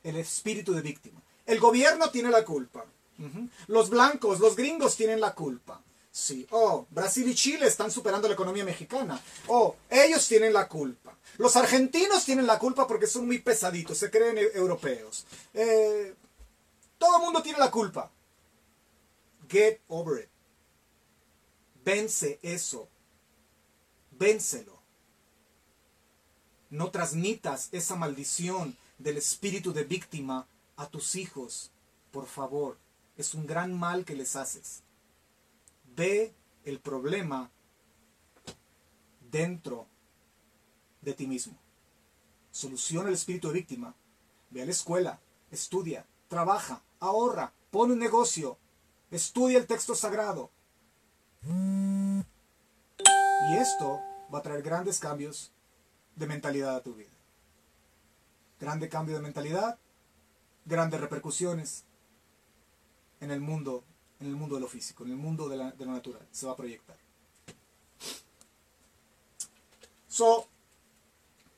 El espíritu de víctima. El gobierno tiene la culpa. Los blancos, los gringos tienen la culpa. Sí. Oh, Brasil y Chile están superando la economía mexicana. Oh, ellos tienen la culpa. Los argentinos tienen la culpa porque son muy pesaditos, se creen e-, europeos. Eh, todo el mundo tiene la culpa. Get over it. Vence eso. Vénselo. No transmitas esa maldición del espíritu de víctima a tus hijos. Por favor, es un gran mal que les haces. Ve el problema dentro de ti mismo. Soluciona el espíritu de víctima. Ve a la escuela, estudia, trabaja, ahorra, pone un negocio, estudia el texto sagrado. Y esto va a traer grandes cambios de mentalidad a tu vida. Grande cambio de mentalidad, grandes repercusiones en el mundo, en el mundo de lo físico, en el mundo de, lo natural. Se va a proyectar. So,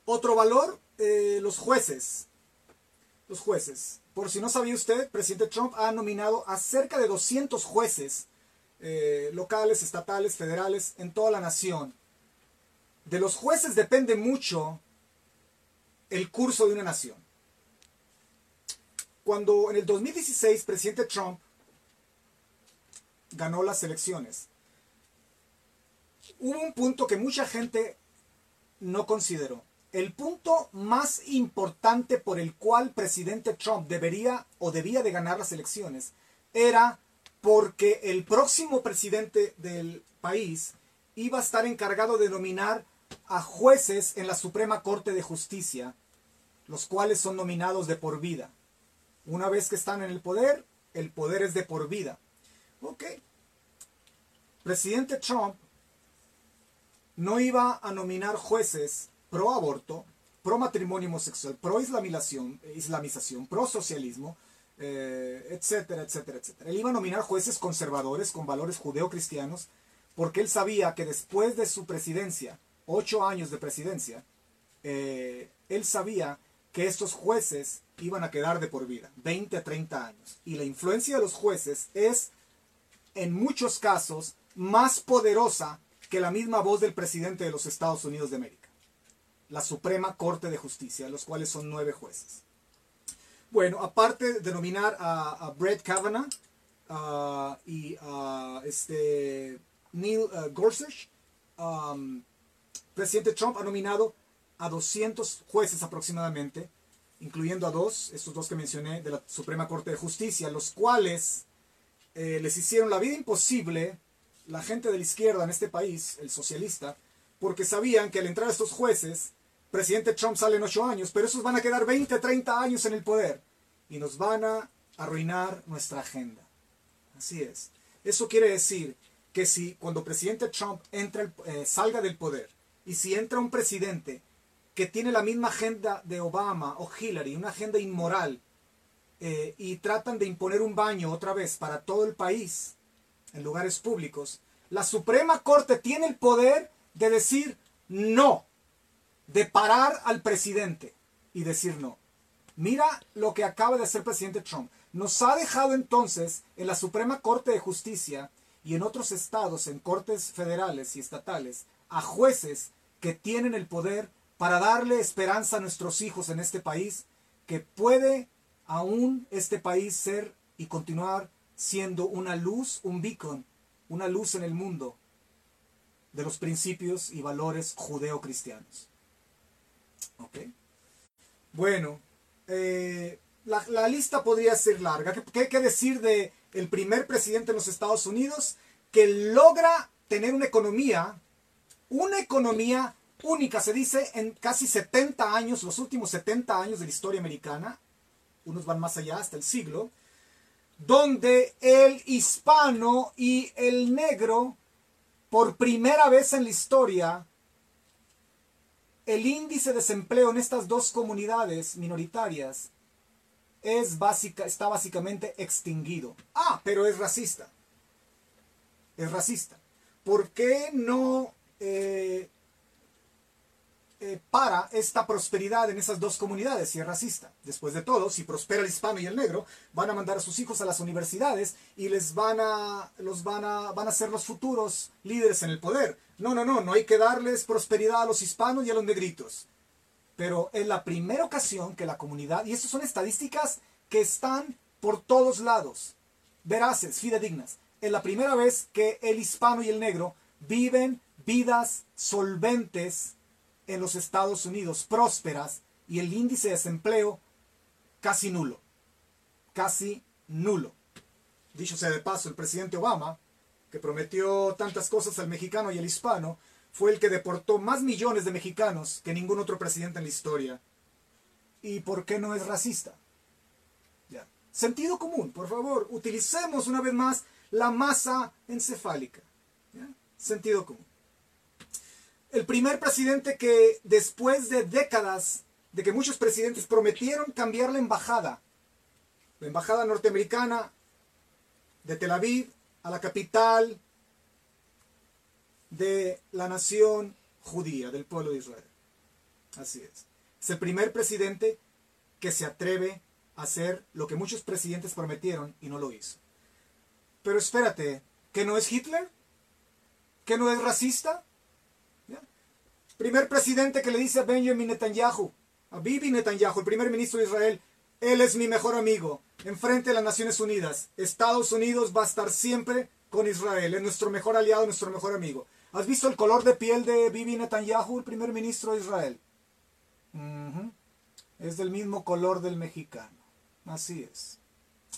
otro valor, eh, los jueces. Los jueces. Por si no sabía usted, presidente Trump ha nominado a cerca de 200 jueces eh, locales, estatales, federales, en toda la nación. De los jueces depende mucho el curso de una nación. Cuando en el 2016 presidente Trump ganó las elecciones, hubo un punto que mucha gente no consideró. El punto más importante por el cual presidente Trump debería o debía de ganar las elecciones era porque el próximo presidente del país iba a estar encargado de nominar a jueces en la Suprema Corte de Justicia, los cuales son nominados de por vida. Una vez que están en el poder, el poder es de por vida. Ok. Presidente Trump no iba a nominar jueces pro aborto, pro matrimonio homosexual, pro islamización, islamización pro socialismo, eh, etcétera, etcétera, etcétera. Él iba a nominar jueces conservadores con valores judeocristianos porque él sabía que después de su presidencia, ocho años de presidencia, eh, él sabía que estos jueces iban a quedar de por vida, 20 a 30 años. Y la influencia de los jueces es, en muchos casos, más poderosa que la misma voz del presidente de los Estados Unidos de América. La Suprema Corte de Justicia, los cuales son nueve jueces. Bueno, aparte de nominar a, Brett Kavanaugh y a este Neil uh, Gorsuch, um, presidente Trump ha nominado a 200 jueces aproximadamente, incluyendo a dos, estos dos que mencioné, de la Suprema Corte de Justicia, los cuales eh, les hicieron la vida imposible la gente de la izquierda en este país, el socialista, porque sabían que al entrar estos jueces, presidente Trump sale en ocho años, pero esos van a quedar 20, 30 años en el poder y nos van a arruinar nuestra agenda. Así es. Eso quiere decir que si cuando presidente Trump entra, eh, salga del poder y si entra un presidente que tiene la misma agenda de Obama o Hillary, una agenda inmoral, eh, y tratan de imponer un baño otra vez para todo el país en lugares públicos, la Suprema Corte tiene el poder de decir no, de parar al presidente y decir no. Mira lo que acaba de hacer el presidente Trump. Nos ha dejado entonces en la Suprema Corte de Justicia y en otros estados, en cortes federales y estatales, a jueces que tienen el poder para darle esperanza a nuestros hijos en este país, que puede aún este país ser y continuar siendo una luz, un beacon, una luz en el mundo de los principios y valores judeo-cristianos. ¿Ok? Bueno, eh, la, lista podría ser larga. ¿Qué, hay que decir de el primer presidente de los Estados Unidos que logra tener una economía, una economía única, se dice, en casi 70 años, los últimos 70 años de la historia americana, unos van más allá, hasta el siglo, donde el hispano y el negro, por primera vez en la historia, el índice de desempleo en estas dos comunidades minoritarias es básica, está básicamente extinguido. Ah, pero es racista. Es racista. ¿Por qué no eh, eh, para esta prosperidad en esas dos comunidades si es racista. Después de todo, si prospera el hispano y el negro, van a mandar a sus hijos a las universidades y les van a, los van a, van a ser los futuros líderes en el poder. No, no, no, no hay que darles prosperidad a los hispanos y a los negritos. Pero es la primera ocasión que la comunidad, y estas son estadísticas que están por todos lados, veraces, fidedignas, es la primera vez que el hispano y el negro viven vidas solventes en los Estados Unidos prósperas y el índice de desempleo casi nulo. Casi nulo. Dicho sea de paso, el presidente Obama que prometió tantas cosas al mexicano y al hispano, fue el que deportó más millones de mexicanos que ningún otro presidente en la historia. ¿Y por qué no es racista? Ya. Sentido común, por favor, utilicemos una vez más la masa encefálica. Sentido común. El primer presidente que después de décadas de que muchos presidentes prometieron cambiar la embajada, la embajada norteamericana de Tel Aviv a la capital de la nación judía, del pueblo de Israel. Así es. Es el primer presidente que se atreve a hacer lo que muchos presidentes prometieron y no lo hizo. Pero espérate, ¿que no es Hitler? ¿Que no es racista? Primer presidente que le dice a Benjamin Netanyahu, a Bibi Netanyahu, el primer ministro de Israel, él es mi mejor amigo, enfrente de las Naciones Unidas. Estados Unidos va a estar siempre con Israel, es nuestro mejor aliado, nuestro mejor amigo. ¿Has visto el color de piel de Bibi Netanyahu, el primer ministro de Israel? Es del mismo color del mexicano. Así es.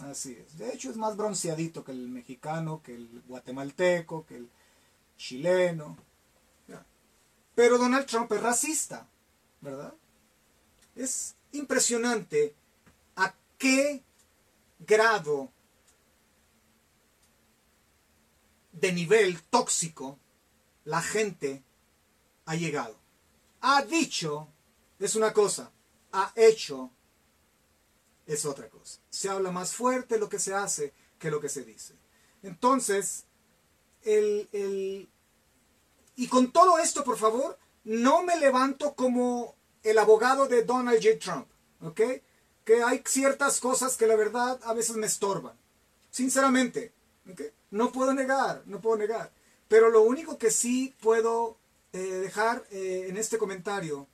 Así es. De hecho es más bronceadito que el mexicano, que el guatemalteco, que el chileno. Pero Donald Trump es racista, ¿verdad? Es impresionante a qué grado de nivel tóxico la gente ha llegado. Ha dicho es una cosa, ha hecho es otra cosa. Se habla más fuerte lo que se hace que lo que se dice. Entonces, el, el, y con todo esto, por favor, no me levanto como el abogado de Donald J. Trump, ¿ok? Que hay ciertas cosas que la verdad a veces me estorban. Sinceramente, ¿ok? No puedo negar, no puedo negar. Pero lo único que sí puedo eh, dejar eh, en este comentario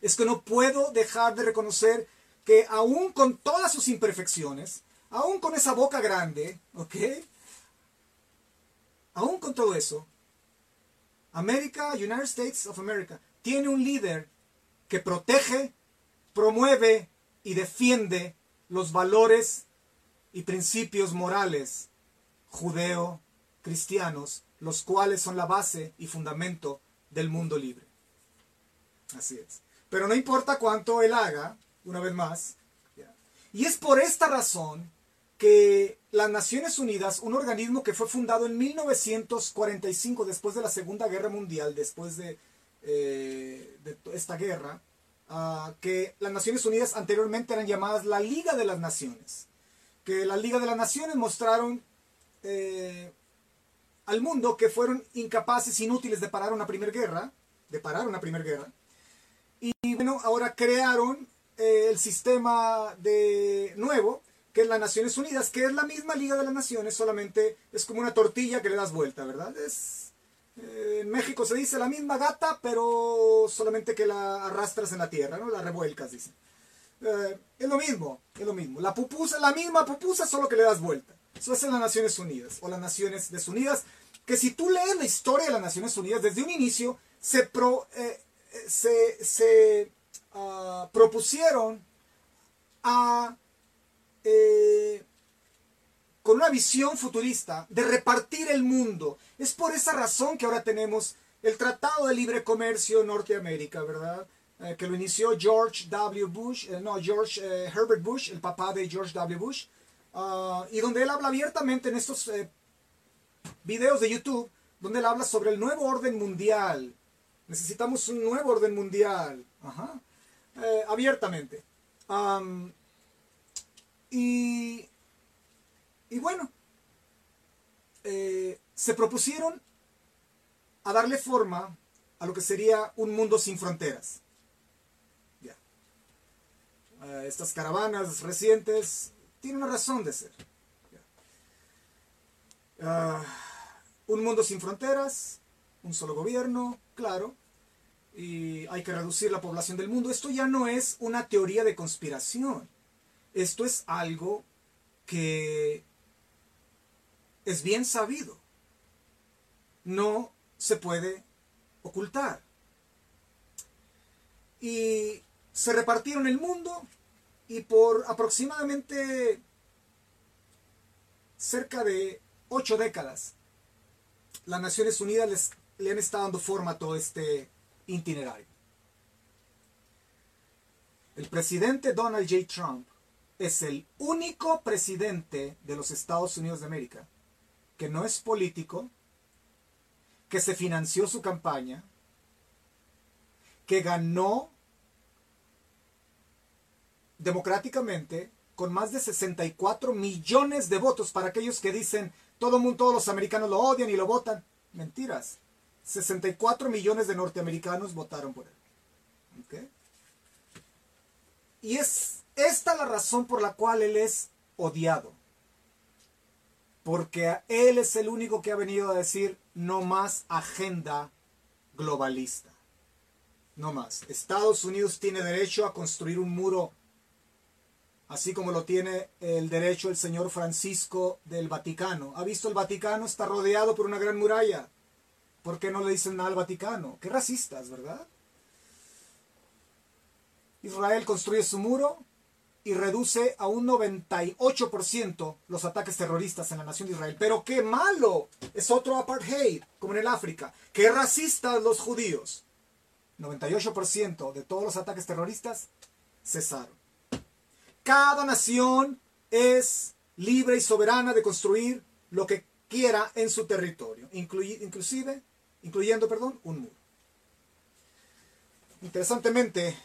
es que no puedo dejar de reconocer que aún con todas sus imperfecciones, aún con esa boca grande, ¿ok? Aún con todo eso, América, United States of America, tiene un líder que protege, promueve y defiende los valores y principios morales judeo-cristianos, los cuales son la base y fundamento del mundo libre. Así es. Pero no importa cuánto él haga, una vez más. Y es por esta razón que las Naciones Unidas, un organismo que fue fundado en 1945, después de la Segunda Guerra Mundial, después de, eh, esta guerra, ah, que las Naciones Unidas anteriormente eran llamadas la Liga de las Naciones, que la Liga de las Naciones mostraron eh, al mundo que fueron incapaces, inútiles de parar una primera guerra, de parar una primera guerra, y bueno, ahora crearon eh, el sistema de nuevo, que es las Naciones Unidas, que es la misma Liga de las Naciones, solamente es como una tortilla que le das vuelta, ¿verdad? Es, eh, en México se dice la misma gata, pero solamente que la arrastras en la tierra, ¿no? La revuelcas, dicen. Eh, es lo mismo, es lo mismo. La pupusa, la misma pupusa, solo que le das vuelta. Eso es en las Naciones Unidas, o las Naciones Desunidas, que si tú lees la historia de las Naciones Unidas, desde un inicio se, pro, se, ah, propusieron a, eh, con una visión futurista de repartir el mundo. Es por esa razón que ahora tenemos el Tratado de Libre Comercio Norteamérica, ¿verdad? Eh, que lo inició George W. Bush, eh, no, George Herbert Bush, el papá de George W. Bush, ah, y donde él habla abiertamente en estos videos de YouTube, donde él habla sobre el nuevo orden mundial, Necesitamos un nuevo orden mundial. Eh, abiertamente. Y, y, bueno, eh, se propusieron a darle forma a lo que sería un mundo sin fronteras. Eh, estas caravanas recientes tienen una razón de ser. Ah, un mundo sin fronteras, un solo gobierno, claro, y hay que reducir la población del mundo. Esto ya no es una teoría de conspiración. Esto es algo que es bien sabido. No se puede ocultar. Y se repartieron el mundo y por aproximadamente cerca de ocho décadas las Naciones Unidas les, le han estado dando forma a todo este itinerario. El presidente Donald J. Trump es el único presidente de los Estados Unidos de América que no es político, que se financió su campaña, que ganó democráticamente con más de 64 millones de votos para aquellos que dicen todo mundo, todos los americanos lo odian y lo votan. Mentiras. 64 millones de norteamericanos votaron por él. Y es esta la razón por la cual él es odiado. Porque él es el único que ha venido a decir no más agenda globalista. No más. Estados Unidos tiene derecho a construir un muro así como lo tiene el derecho el señor Francisco del Vaticano. ¿Ha visto el Vaticano? Está rodeado por una gran muralla. ¿Por qué no le dicen nada al Vaticano? Qué racistas, ¿verdad? Israel construye su muro y reduce a un 98% los ataques terroristas en la nación de Israel. Pero qué malo, es otro apartheid, como en el África. Qué racistas los judíos. 98% de todos los ataques terroristas cesaron. Cada nación es libre y soberana de construir lo que quiera en su territorio, inclusive, incluyendo, perdón, un muro. Interesantemente,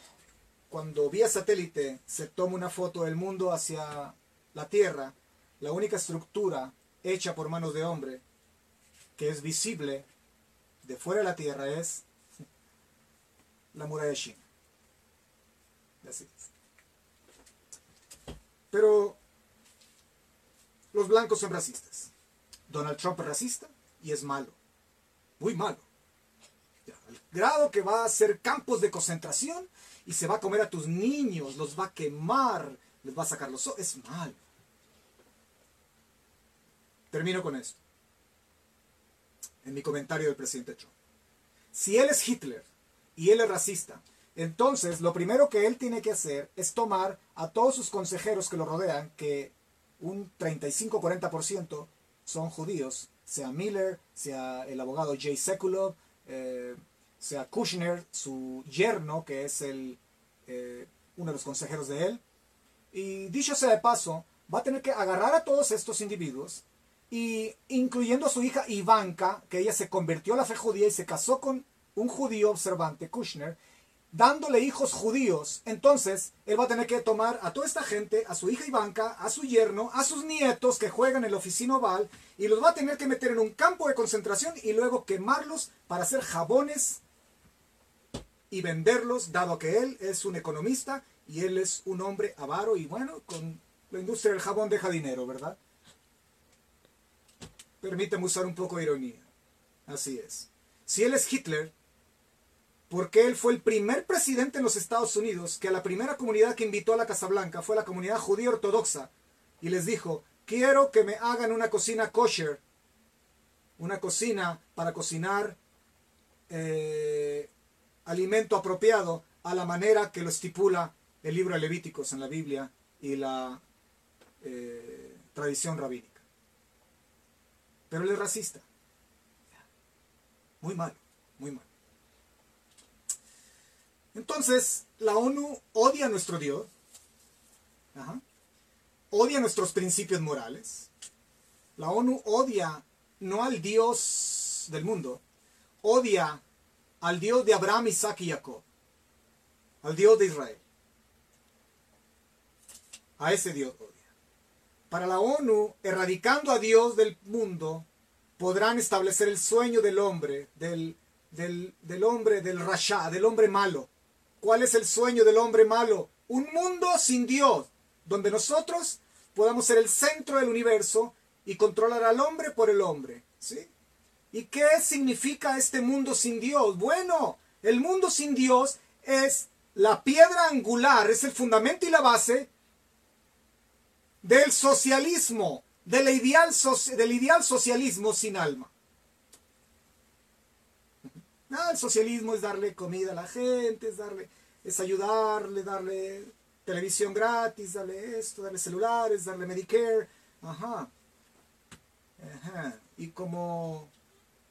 cuando vía satélite se toma una foto del mundo hacia la Tierra, la única estructura hecha por manos de hombre que es visible de fuera de la Tierra es la muralla de China. Pero los blancos son racistas. Donald Trump es racista y es malo. Muy malo. al grado que va a hacer campos de concentración y se va a comer a tus niños, los va a quemar, les va a sacar los ojos. Es malo. Termino con esto. En mi comentario del presidente Trump. Si él es Hitler y él es racista, entonces, lo primero que él tiene que hacer es tomar a todos sus consejeros que lo rodean, que un 35-40% son judíos, sea Miller, sea el abogado Jay Sekulov, eh, sea Kushner, su yerno, que es el, eh, uno de los consejeros de él. Y dicho sea de paso, va a tener que agarrar a todos estos individuos, y incluyendo a su hija Ivanka, que ella se convirtió a la fe judía y se casó con un judío observante, Kushner, dándole hijos judíos. Entonces, él va a tener que tomar a toda esta gente, a su hija Ivanka, a su yerno, a sus nietos que juegan en la oficina oval, y los va a tener que meter en un campo de concentración y luego quemarlos para hacer jabones y venderlos, dado que él es un economista y él es un hombre avaro y bueno, con la industria del jabón deja dinero, ¿verdad? Permíteme usar un poco de ironía. Así es. Si él es Hitler, porque él fue el primer presidente en los Estados Unidos que a la primera comunidad que invitó a la Casa Blanca fue la comunidad judía ortodoxa y les dijo, quiero que me hagan una cocina kosher, una cocina para cocinar eh, alimento apropiado a la manera que lo estipula el libro de Levíticos en la Biblia y la eh, tradición rabínica. Pero él es racista. Muy mal, muy mal. Entonces, la ONU odia a nuestro Dios, odia nuestros principios morales. La ONU odia no al Dios del mundo, odia al Dios de Abraham, Isaac y Jacob, al Dios de Israel. A ese Dios. Para la ONU, erradicando a Dios del mundo, podrán establecer el sueño del hombre, del, del, del hombre, del rasha, del hombre malo, ¿Cuál es el sueño del hombre malo? Un mundo sin Dios, donde nosotros podamos ser el centro del universo y controlar al hombre por el hombre. ¿sí? ¿Y qué significa este mundo sin Dios? Bueno, el mundo sin Dios es la piedra angular, es el fundamento y la base del socialismo, del ideal, del ideal socialismo sin alma. Ah, el socialismo es darle comida a la gente, es darle, es ayudarle, darle televisión gratis, darle esto, darle celulares, darle Medicare, ajá. ajá. Y como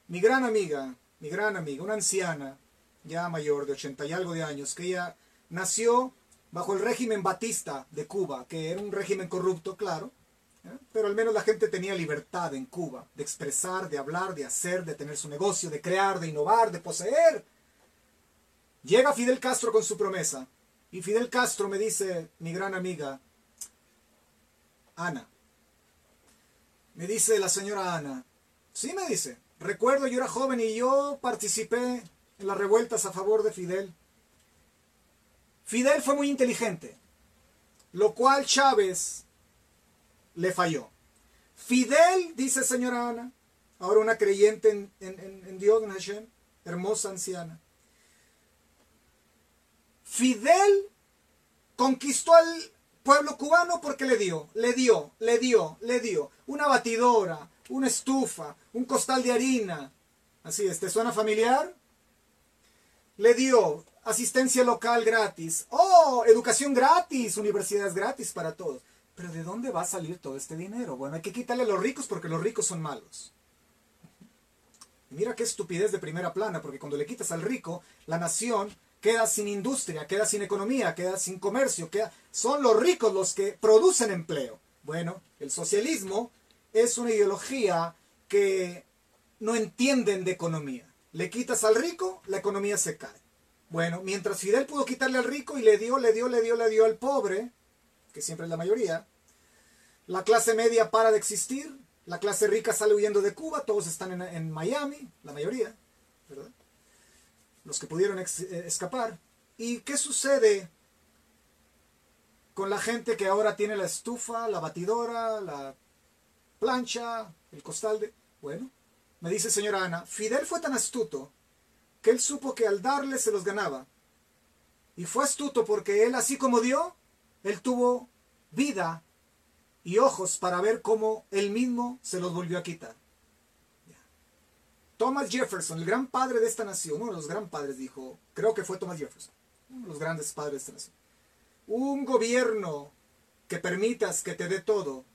mi gran amiga, mi gran amiga, una anciana, ya mayor de ochenta y algo de años, que ella nació bajo el régimen batista de Cuba, que era un régimen corrupto, claro, ¿eh? pero al menos la gente tenía libertad en Cuba de expresar, de hablar, de hacer, de tener su negocio, de crear, de innovar, de poseer. Llega Fidel Castro con su promesa y Fidel Castro me dice, mi gran amiga, Ana, me dice la señora Ana, sí me dice, recuerdo yo era joven y yo participé en las revueltas a favor de Fidel. Fidel fue muy inteligente, lo cual Chávez le falló. Fidel, dice señora Ana, ahora una creyente en, en Dios, en Hashem, hermosa anciana. Fidel conquistó al pueblo cubano porque le dio, le dio, le dio, le dio una batidora, una estufa, un costal de harina. Así es, ¿te suena familiar? Le dio asistencia local gratis. Oh, educación gratis, universidades gratis para todos. Pero ¿de dónde va a salir todo este dinero? Bueno, hay que quitarle a los ricos porque los ricos son malos. mira qué estupidez de primera plana, porque cuando le quitas al rico, la nación queda sin industria, queda sin economía, queda sin comercio, queda... son los ricos los que producen empleo. Bueno, el socialismo es una ideología que no entienden de economía. Le quitas al rico, la economía se cae. Bueno, mientras Fidel pudo quitarle al rico y le dio, le dio, le dio, le dio al pobre, que siempre es la mayoría, la clase media para de existir, la clase rica sale huyendo de Cuba, todos están en, en Miami, la mayoría, ¿verdad? los que pudieron eh, escapar. ¿Y qué sucede con la gente que ahora tiene la estufa, la batidora, la plancha, el costal de... Bueno, me dice señora Ana, Fidel fue tan astuto que él supo que al darle se los ganaba. Y fue astuto porque él, así como dio, él tuvo vida y ojos para ver cómo él mismo se los volvió a quitar. Thomas Jefferson, el gran padre de esta nación, uno de los gran padres, dijo, creo que fue Thomas Jefferson, uno de los grandes padres de esta nación. Un gobierno que permitas que te dé todo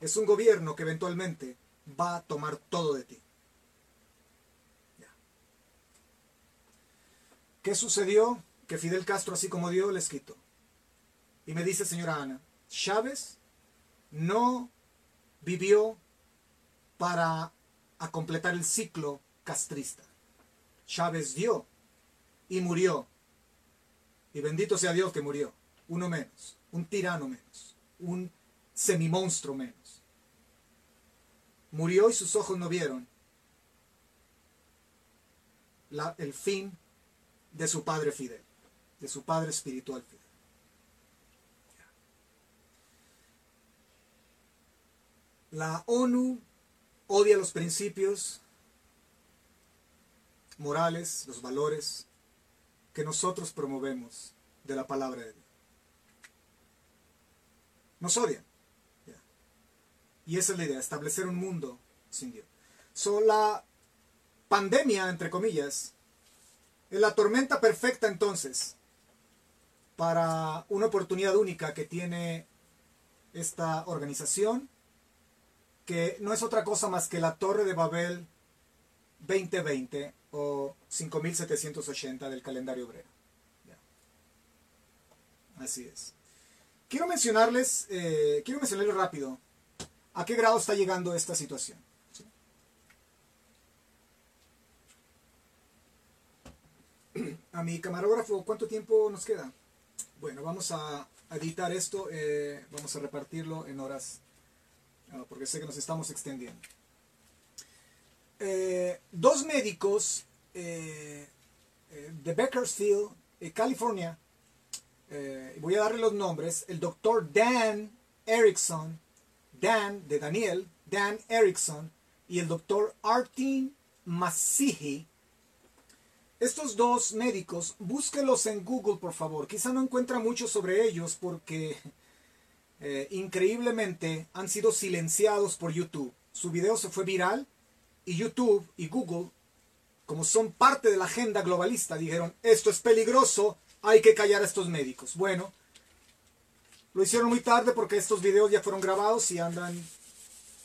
es un gobierno que eventualmente va a tomar todo de ti. ¿Qué sucedió? Que Fidel Castro, así como dio, les quitó. Y me dice señora Ana, Chávez no vivió para a completar el ciclo castrista. Chávez dio y murió. Y bendito sea Dios que murió. Uno menos, un tirano menos, un semimonstruo menos. Murió y sus ojos no vieron el fin de su padre Fidel, de su padre espiritual Fidel. La ONU odia los principios morales, los valores que nosotros promovemos de la palabra de Dios. Nos odian. Y esa es la idea, establecer un mundo sin Dios. So, la pandemia, entre comillas, es la tormenta perfecta entonces para una oportunidad única que tiene esta organización que no es otra cosa más que la Torre de Babel 2020 o 5780 del calendario hebreo. Así es. Quiero mencionarles, eh, quiero mencionarles rápido a qué grado está llegando esta situación. A mi camarógrafo, ¿cuánto tiempo nos queda? Bueno, vamos a editar esto, eh, vamos a repartirlo en horas Ah, porque sé que nos estamos extendiendo. Eh, dos médicos eh, de Bakersfield, California, voy a darle los nombres, el doctor Dan Erickson, Dan de Daniel, Dan Erickson, y el doctor Artin Masihi. Estos dos médicos, búsquenlos en Google, por favor. Quizá no encuentra mucho sobre ellos porque eh, increíblemente han sido silenciados por YouTube. Su video se fue viral y YouTube y Google, como son parte de la agenda globalista, dijeron, esto es peligroso, hay que callar a estos médicos. Bueno, lo hicieron muy tarde porque estos videos ya fueron grabados y andan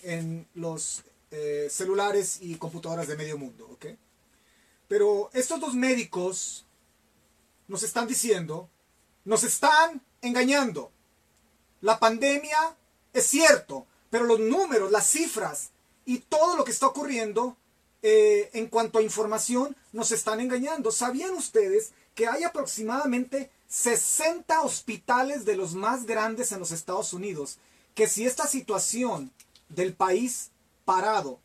en los eh, celulares y computadoras de medio mundo. Pero estos dos médicos nos están diciendo, nos están engañando. La pandemia es cierto, pero los números, las cifras y todo lo que está ocurriendo eh, en cuanto a información nos están engañando. ¿Sabían ustedes que hay aproximadamente 60 hospitales de los más grandes en los Estados Unidos? Que si esta situación del país parado,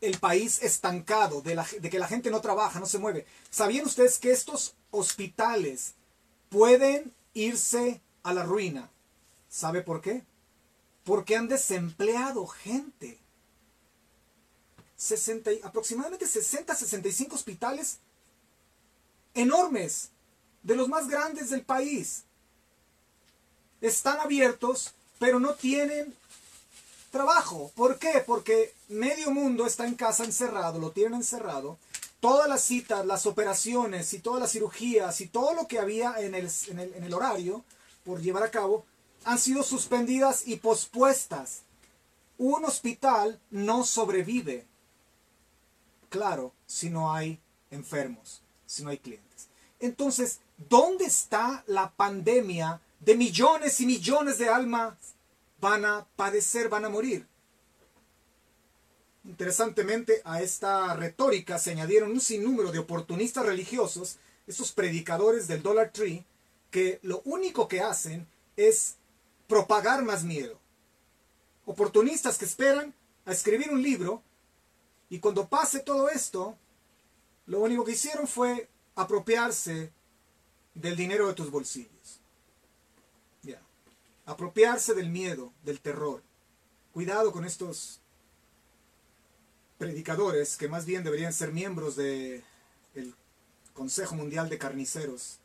el país estancado, de, de que la gente no trabaja, no se mueve, ¿sabían ustedes que estos hospitales pueden irse a la ruina? ¿Sabe por qué? Porque han desempleado gente. 60, aproximadamente 60, 65 hospitales enormes, de los más grandes del país. Están abiertos, pero no tienen trabajo. ¿Por qué? Porque medio mundo está en casa encerrado, lo tienen encerrado. Todas las citas, las operaciones y todas las cirugías y todo lo que había en el, en el, en el horario por llevar a cabo han sido suspendidas y pospuestas. Un hospital no sobrevive claro si no hay enfermos, si no hay clientes. Entonces, ¿dónde está la pandemia de millones y millones de almas van a padecer, van a morir? Interesantemente, a esta retórica se añadieron un sinnúmero de oportunistas religiosos, esos predicadores del Dollar Tree, que lo único que hacen es propagar más miedo. Oportunistas que esperan a escribir un libro y cuando pase todo esto, lo único que hicieron fue apropiarse del dinero de tus bolsillos. Ya. Apropiarse del miedo, del terror. Cuidado con estos predicadores que más bien deberían ser miembros del Consejo Mundial de Carniceros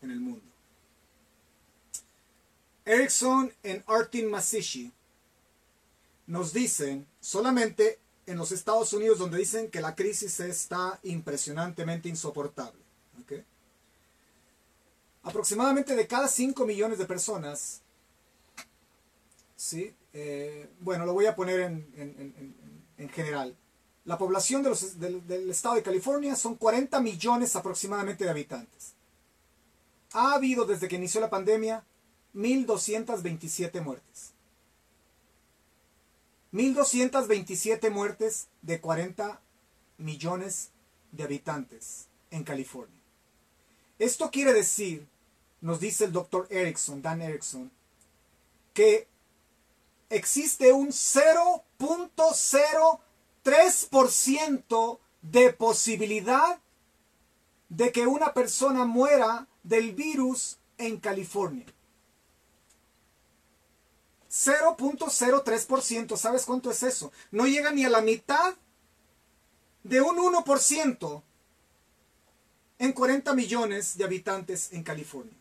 en el mundo. Erickson en Artin Masishi nos dicen solamente en los Estados Unidos donde dicen que la crisis está impresionantemente insoportable. Aproximadamente de cada 5 millones de personas, ¿sí? Eh, bueno, lo voy a poner en, general. La población del estado de California son 40 millones aproximadamente de habitantes. Ha habido desde que inició la pandemia 1.227 muertes. 1.227 muertes de 40 millones de habitantes en California. Esto quiere decir, nos dice el doctor Erickson, Dan Erickson, que existe un 0.03% de posibilidad de que una persona muera del virus en California. 0.03%. ¿Sabes cuánto es eso? No llega ni a la mitad de un 1% en 40 millones de habitantes en California.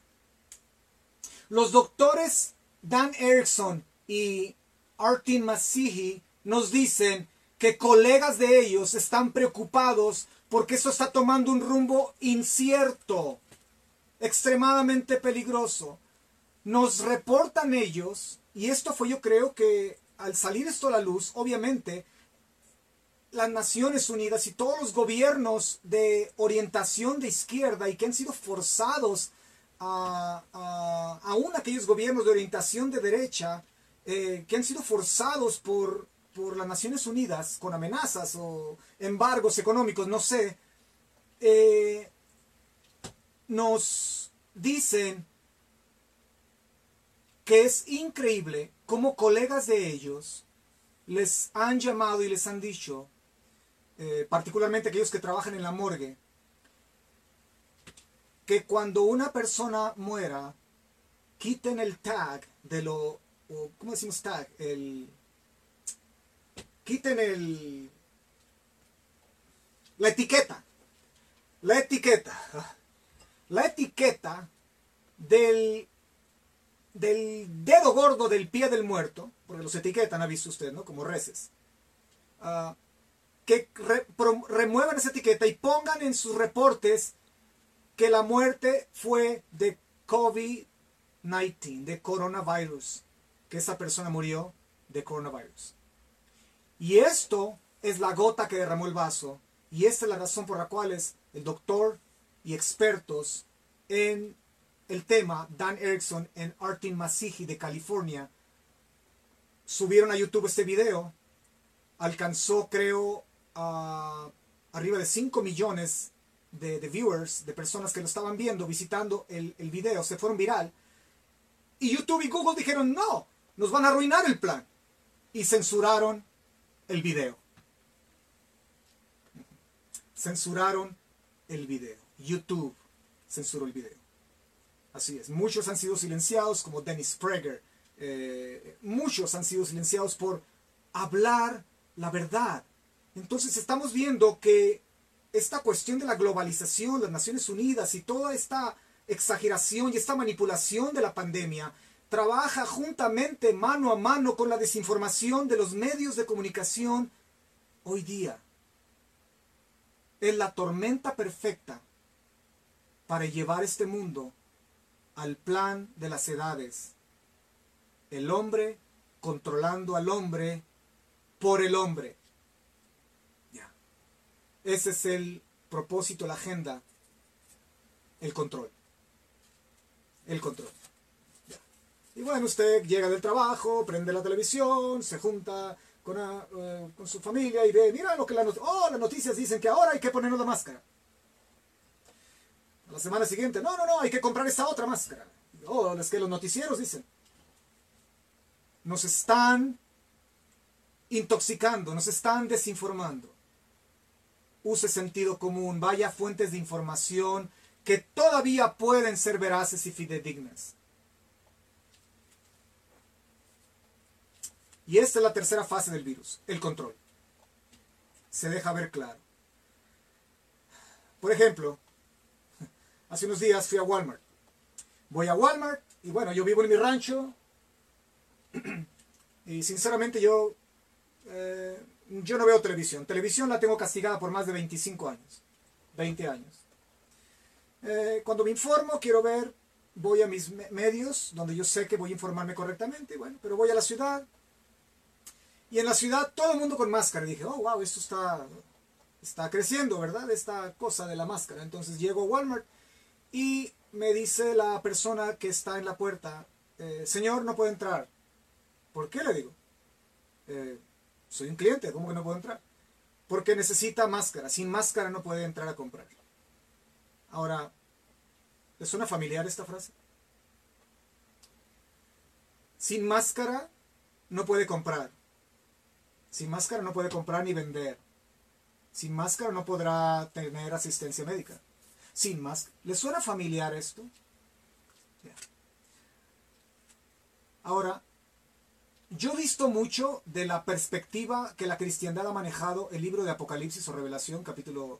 Los doctores Dan Erickson y Artin Masihi nos dicen que colegas de ellos están preocupados porque eso está tomando un rumbo incierto, extremadamente peligroso. Nos reportan ellos y esto fue yo creo que al salir esto a la luz, obviamente, las Naciones Unidas y todos los gobiernos de orientación de izquierda y que han sido forzados a, aún aquellos gobiernos de orientación de derecha, eh, que han sido forzados por, por las Naciones Unidas con amenazas o embargos económicos, no sé, eh, nos dicen que es increíble cómo colegas de ellos les han llamado y les han dicho, eh, particularmente aquellos que trabajan en la morgue, que cuando una persona muera, quiten el tag de lo, ¿cómo decimos tag? El, quiten el, la etiqueta, la etiqueta, la etiqueta del del dedo gordo del pie del muerto, porque los etiquetan, ha visto usted, ¿no? Como reces. Ah, que remuevan esa etiqueta y pongan en sus reportes que la muerte fue de COVID-19, de coronavirus, que esa persona murió de coronavirus. Y esto es la gota que derramó el vaso y esta es la razón por la cual el doctor y expertos en el tema, Dan Erickson en Artin Masiji de California, subieron a YouTube este video. Alcanzó, creo, arriba de 5 millones de, viewers, de personas que lo estaban viendo, visitando el, el video. Se fueron viral. Y YouTube y Google dijeron, no, nos van a arruinar el plan. Y censuraron el video. Censuraron el video. YouTube censuró el video. Así es. Muchos han sido silenciados, como Dennis Prager. Eh, muchos han sido silenciados por hablar la verdad. Entonces estamos viendo que esta cuestión de la globalización, las Naciones Unidas y toda esta exageración y esta manipulación de la pandemia trabaja juntamente mano a mano con la desinformación de los medios de comunicación hoy día. Es la tormenta perfecta para llevar este mundo al plan de las edades. El hombre controlando al hombre por el hombre. Ya. Ese es el propósito, la agenda, el control. El control. Y bueno, usted llega del trabajo, prende la televisión, se junta con, eh, con su familia y ve, mira lo que oh, las noticias dicen que ahora hay que ponernos la máscara. La semana siguiente, no, no, no, hay que comprar esa otra máscara. Oh, es que los noticieros dicen. Nos están intoxicando, nos están desinformando. Use sentido común, vaya a fuentes de información que todavía pueden ser veraces y fidedignas. Y esta es la tercera fase del virus, el control. Se deja ver claro. Por ejemplo, hace unos días fui a Walmart. Voy a Walmart y bueno, yo vivo en mi rancho y sinceramente yo, eh, yo no veo televisión. Televisión la tengo castigada por más de 25 años, 20 años. Eh, cuando me informo, quiero ver, voy a mis medios donde yo sé que voy a informarme correctamente, bueno, pero voy a la ciudad, y en la ciudad todo el mundo con máscara. dije, oh, wow, esto está, está creciendo, ¿verdad? Esta cosa de la máscara. Entonces llego a Walmart y me dice la persona que está en la puerta, eh, señor, no puede entrar. ¿Por qué le digo? Eh, soy un cliente, ¿cómo que no puedo entrar? Porque necesita máscara. Sin máscara no puede entrar a comprar. Ahora, ¿le suena familiar esta frase? Sin máscara no puede comprar. Sin máscara no puede comprar ni vender. Sin máscara no podrá tener asistencia médica. Sin máscara. ¿Le suena familiar esto? Ahora, yo he visto mucho de la perspectiva que la cristiandad ha manejado el libro de Apocalipsis o Revelación, capítulo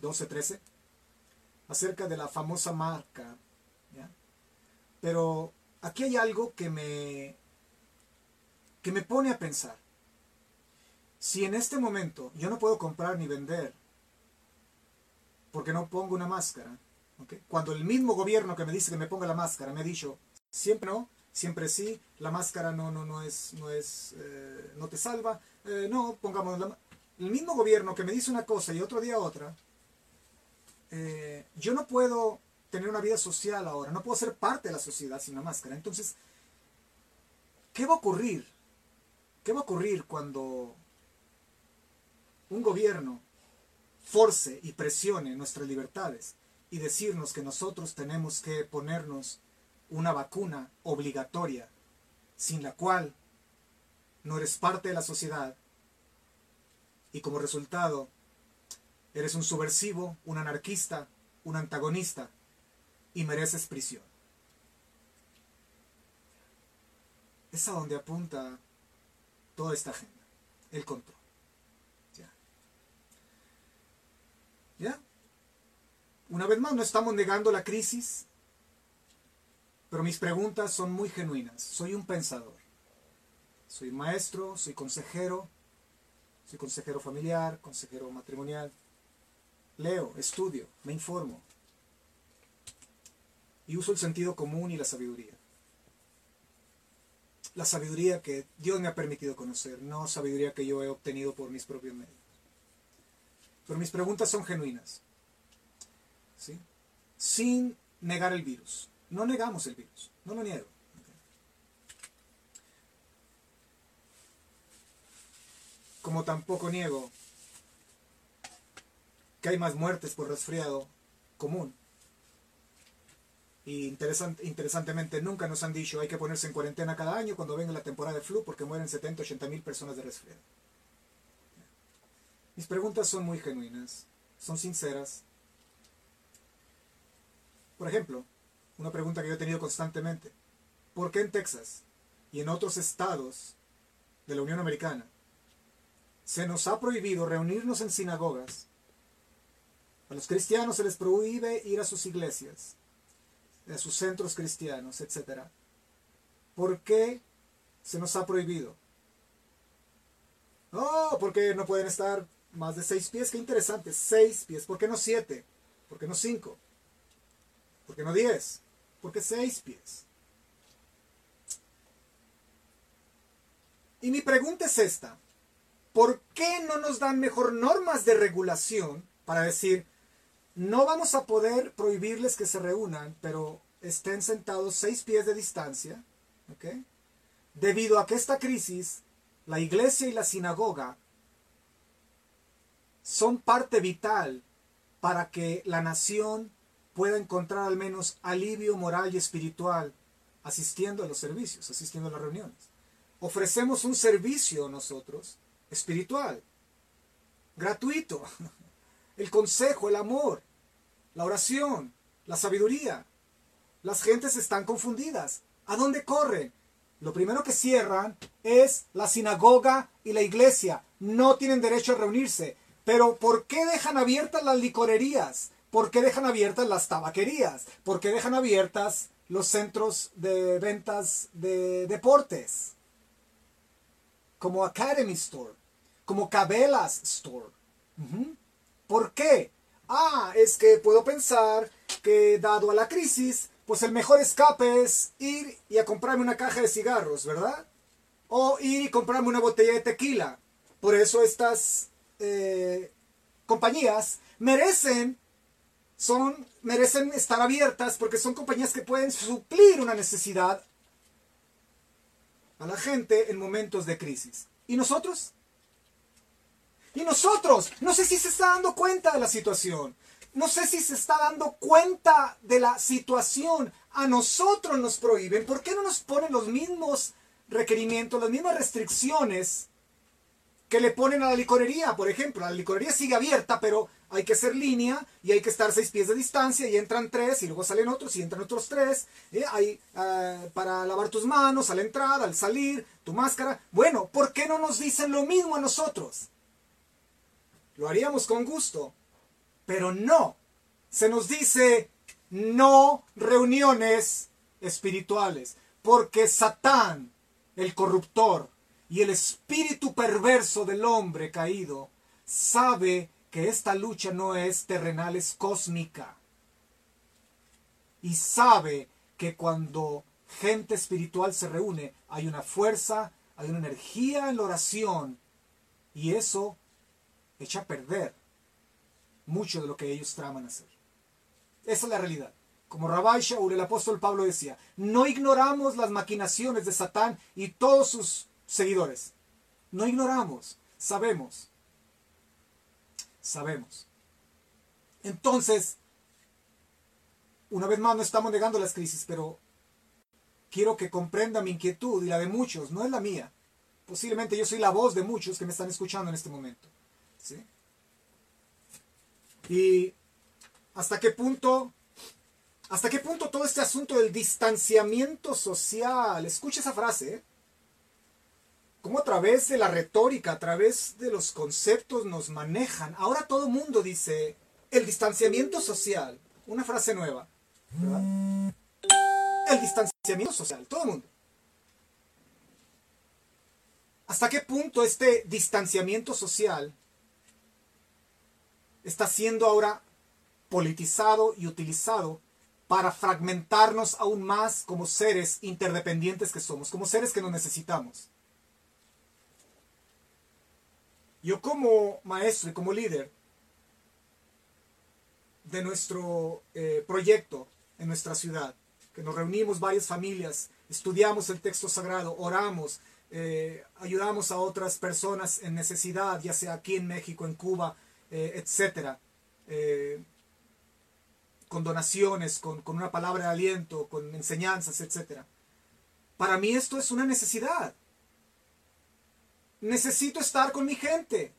12-13, eh, acerca de la famosa marca. Pero aquí hay algo que me, que me pone a pensar. Si en este momento yo no puedo comprar ni vender porque no pongo una máscara, cuando el mismo gobierno que me dice que me ponga la máscara me ha dicho, siempre no, siempre sí, la máscara no, no, no, es, no, es, eh, no te salva, eh, no, pongamos la El mismo gobierno que me dice una cosa y otro día otra, eh, yo no puedo tener una vida social ahora, no puedo ser parte de la sociedad sin la máscara. Entonces, ¿qué va a ocurrir? ¿Qué va a ocurrir cuando un gobierno force y presione nuestras libertades y decirnos que nosotros tenemos que ponernos una vacuna obligatoria sin la cual no eres parte de la sociedad y como resultado eres un subversivo, un anarquista, un antagonista y mereces prisión. Es a donde apunta toda esta agenda, el control. Una vez más, no estamos negando la crisis, pero mis preguntas son muy genuinas. Soy un pensador. Soy maestro, soy consejero, soy consejero familiar, consejero matrimonial. Leo, estudio, me informo. Y uso el sentido común y la sabiduría. la sabiduría que Dios me ha permitido conocer, no sabiduría que yo he obtenido por mis propios medios. Pero mis preguntas son genuinas. ¿sí? Sin negar el virus. No negamos el virus, no lo niego. Como tampoco niego que hay más muertes por resfriado común. Y interesantemente nunca nos han dicho hay que ponerse en cuarentena cada año cuando venga la temporada de flu porque mueren 70, 80 mil personas de resfriado. Mis preguntas son muy genuinas, son sinceras. Por ejemplo, una pregunta que yo he tenido constantemente. ¿Por qué en Texas y en otros estados de la Unión Americana se nos ha prohibido reunirnos en sinagogas? A los cristianos se les prohíbe ir a sus iglesias, a sus centros cristianos, etc. ¿Por qué se nos ha prohibido? Oh, porque no pueden estar más de seis pies. Qué interesante, seis pies. ¿Por qué no siete? ¿Por qué no cinco? ¿Por qué no diez? ¿Por qué seis pies? Y mi pregunta es esta. ¿Por qué no nos dan mejor normas de regulación para decir, no vamos a poder prohibirles que se reúnan, pero estén sentados seis pies de distancia, Debido a que esta crisis, la iglesia y la sinagoga son parte vital para que la nación pueda encontrar al menos alivio moral y espiritual asistiendo a los servicios, asistiendo a las reuniones. Ofrecemos un servicio nosotros espiritual, gratuito. El consejo, el amor, la oración, la sabiduría. Las gentes están confundidas. ¿A dónde corren? Lo primero que cierran es la sinagoga y la iglesia. No tienen derecho a reunirse. Pero ¿por qué dejan abiertas las licorerías? ¿Por qué dejan abiertas las tabaquerías? ¿Por qué dejan abiertas los centros de ventas de deportes? Como Academy Store, como Cabela's Store. ¿Por qué? Ah, es que puedo pensar que dado a la crisis, pues el mejor escape es ir y a comprarme una caja de cigarros, ¿verdad? O ir y comprarme una botella de tequila. Por eso estas eh, compañías merecen, son, merecen estar abiertas porque son compañías que pueden suplir una necesidad a la gente en momentos de crisis. ¿Y nosotros? ¿Y nosotros? No sé si se está dando cuenta de la situación. No sé si se está dando cuenta de la situación. A nosotros nos prohíben. ¿Por qué no nos ponen los mismos requerimientos, las mismas restricciones que le ponen a la licorería, por ejemplo. La licorería sigue abierta, pero hay que hacer línea y hay que estar seis pies de distancia y entran tres y luego salen otros y entran otros tres. ¿eh? Hay eh, para lavar tus manos a la entrada, al salir, tu máscara. Bueno, ¿por qué no nos dicen lo mismo a nosotros? Lo haríamos con gusto, pero no. Se nos dice no reuniones espirituales, porque Satán, el corruptor, y el espíritu perverso del hombre caído sabe que esta lucha no es terrenal, es cósmica. Y sabe que cuando gente espiritual se reúne, hay una fuerza, hay una energía en la oración, y eso echa a perder mucho de lo que ellos traman hacer. Esa es la realidad. Como Rabbi Shaul, el apóstol Pablo decía, no ignoramos las maquinaciones de Satán y todos sus seguidores. No ignoramos, sabemos. Sabemos. Entonces, una vez más no estamos negando las crisis, pero quiero que comprenda mi inquietud y la de muchos, no es la mía. Posiblemente yo soy la voz de muchos que me están escuchando en este momento. ¿sí? Y hasta qué punto, hasta qué punto todo este asunto del distanciamiento social, escucha esa frase, ¿eh? Cómo a través de la retórica, a través de los conceptos nos manejan. Ahora todo mundo dice el distanciamiento social, una frase nueva. El distanciamiento social, todo el mundo. ¿Hasta qué punto este distanciamiento social está siendo ahora politizado y utilizado para fragmentarnos aún más como seres interdependientes que somos, como seres que nos necesitamos. Yo como maestro y como líder de nuestro eh, proyecto en nuestra ciudad, que nos reunimos varias familias, estudiamos el texto sagrado, oramos, eh, ayudamos a otras personas en necesidad, ya sea aquí en México, en Cuba, eh, etcétera, con donaciones, con, con, una palabra de aliento, con enseñanzas, etcétera. Para mí esto es una necesidad. Necesito estar con mi gente.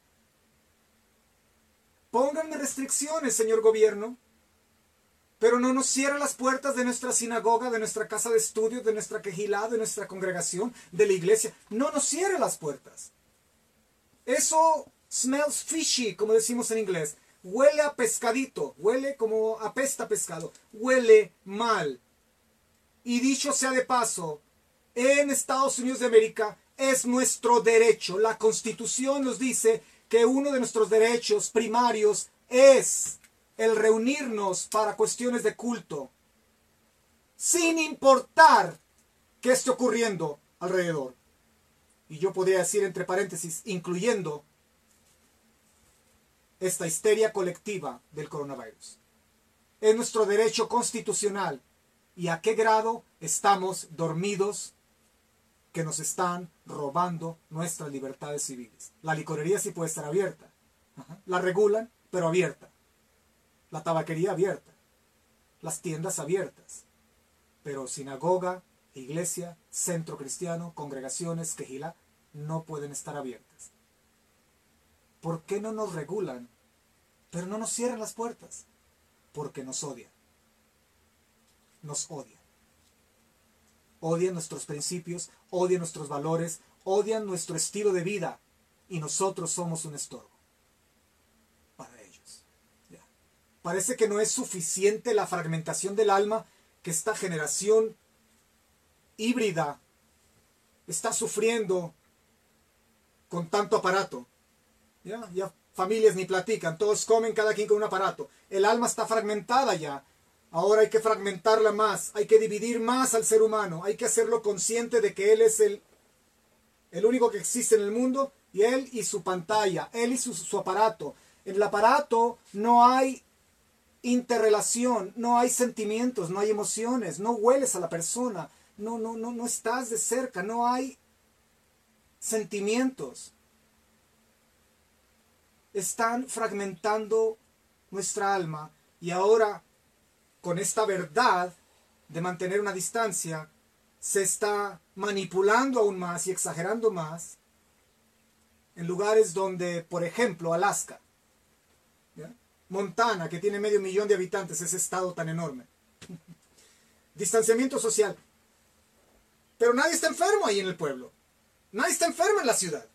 Pónganme restricciones, señor gobierno. Pero no nos cierren las puertas de nuestra sinagoga, de nuestra casa de estudio, de nuestra quejilá, de nuestra congregación, de la iglesia. No nos cierre las puertas. Eso smells fishy, como decimos en inglés. Huele a pescadito, huele como apesta pescado, huele mal. Y dicho sea de paso, en Estados Unidos de América es nuestro derecho. La Constitución nos dice que uno de nuestros derechos primarios es el reunirnos para cuestiones de culto, sin importar qué esté ocurriendo alrededor. Y yo podría decir entre paréntesis, incluyendo esta histeria colectiva del coronavirus. Es nuestro derecho constitucional. ¿Y a qué grado estamos dormidos que nos están robando nuestras libertades civiles. La licorería sí puede estar abierta. La regulan, pero abierta. La tabaquería abierta. Las tiendas abiertas. Pero sinagoga, iglesia, centro cristiano, congregaciones, quejila, no pueden estar abiertas. ¿Por qué no nos regulan? Pero no nos cierran las puertas. Porque nos odian. Nos odian odian nuestros principios, odian nuestros valores, odian nuestro estilo de vida y nosotros somos un estorbo para ellos. Parece que no es suficiente la fragmentación del alma que esta generación híbrida está sufriendo con tanto aparato. Ya, ya familias ni platican, todos comen cada quien con un aparato. El alma está fragmentada ya. Ahora hay que fragmentarla más, hay que dividir más al ser humano, hay que hacerlo consciente de que Él es el, el único que existe en el mundo y Él y su pantalla, Él y su, aparato. En el aparato no hay interrelación, no hay sentimientos, no hay emociones, no hueles a la persona, no, no, no, no estás de cerca, no hay sentimientos. Están fragmentando nuestra alma y ahora con esta verdad de mantener una distancia, se está manipulando aún más y exagerando más en lugares donde, por ejemplo, Alaska, Montana, que tiene medio millón de habitantes, ese estado tan enorme. Distanciamiento social. Pero nadie está enfermo ahí en el pueblo. Nadie está enfermo en la ciudad.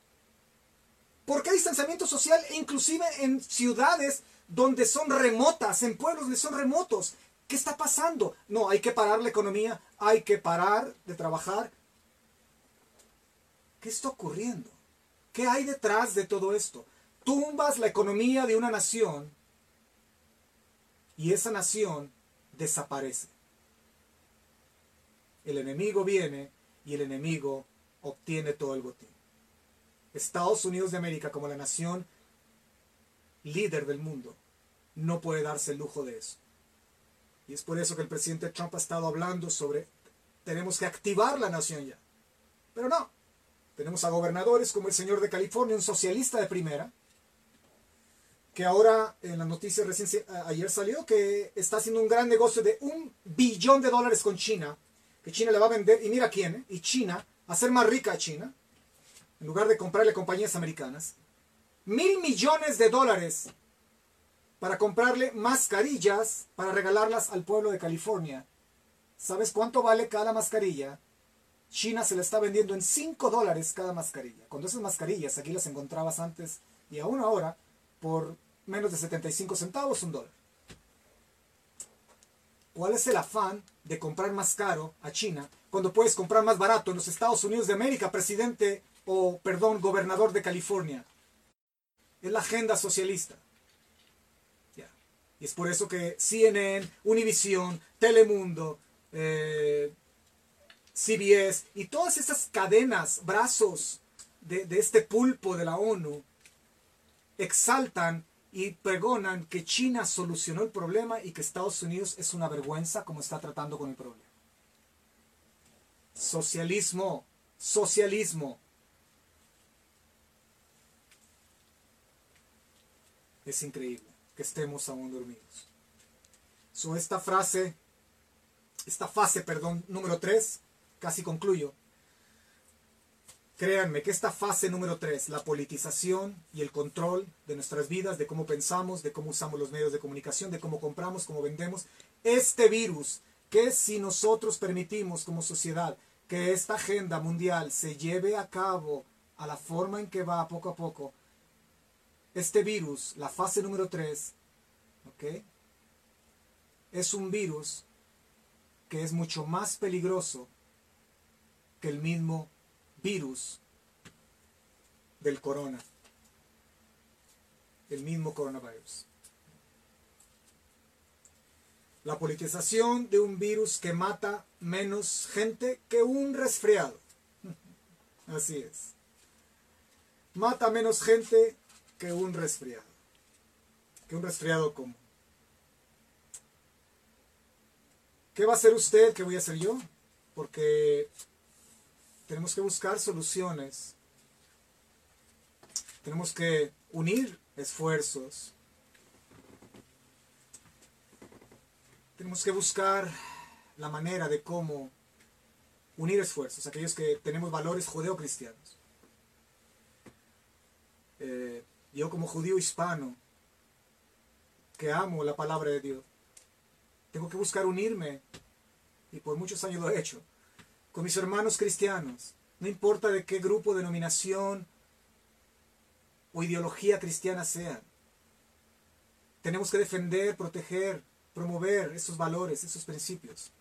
¿Por qué distanciamiento social? E inclusive en ciudades donde son remotas, en pueblos donde son remotos. ¿Qué está pasando? No, hay que parar la economía, hay que parar de trabajar. ¿Qué está ocurriendo? ¿Qué hay detrás de todo esto? Tumbas la economía de una nación y esa nación desaparece. El enemigo viene y el enemigo obtiene todo el botín. Estados Unidos de América como la nación líder del mundo no puede darse el lujo de eso. Y es por eso que el presidente Trump ha estado hablando sobre tenemos que activar la nación ya. Pero no. Tenemos a gobernadores como el señor de California, un socialista de primera, que ahora en la noticia recién ayer salió que está haciendo un gran negocio de un billón de dólares con China, que China le va a vender, y mira quién, ¿eh? y China, hacer más rica a China, en lugar de comprarle compañías americanas, mil millones de dólares para comprarle mascarillas para regalarlas al pueblo de California. ¿Sabes cuánto vale cada mascarilla? China se la está vendiendo en 5 dólares cada mascarilla. Cuando esas mascarillas aquí las encontrabas antes y aún ahora por menos de 75 centavos, un dólar. ¿Cuál es el afán de comprar más caro a China cuando puedes comprar más barato en los Estados Unidos de América, presidente o, perdón, gobernador de California? Es la agenda socialista. Y es por eso que CNN, Univision, Telemundo, eh, CBS y todas estas cadenas, brazos de, de este pulpo de la ONU, exaltan y pregonan que China solucionó el problema y que Estados Unidos es una vergüenza como está tratando con el problema. Socialismo, socialismo. Es increíble que estemos aún dormidos. So, esta frase, esta fase, perdón, número 3, casi concluyo. Créanme que esta fase número 3, la politización y el control de nuestras vidas, de cómo pensamos, de cómo usamos los medios de comunicación, de cómo compramos, cómo vendemos, este virus que si nosotros permitimos como sociedad que esta agenda mundial se lleve a cabo a la forma en que va poco a poco, este virus, la fase número 3, ¿ok? Es un virus que es mucho más peligroso que el mismo virus del corona, el mismo coronavirus. La politización de un virus que mata menos gente que un resfriado. Así es. Mata menos gente que un resfriado. Que un resfriado común. ¿Qué va a hacer usted? ¿Qué voy a hacer yo? Porque tenemos que buscar soluciones. Tenemos que unir esfuerzos. Tenemos que buscar la manera de cómo unir esfuerzos, aquellos que tenemos valores judeocristianos. Eh, yo como judío hispano, que amo la palabra de Dios, tengo que buscar unirme, y por muchos años lo he hecho, con mis hermanos cristianos, no importa de qué grupo, denominación o ideología cristiana sean. Tenemos que defender, proteger, promover esos valores, esos principios.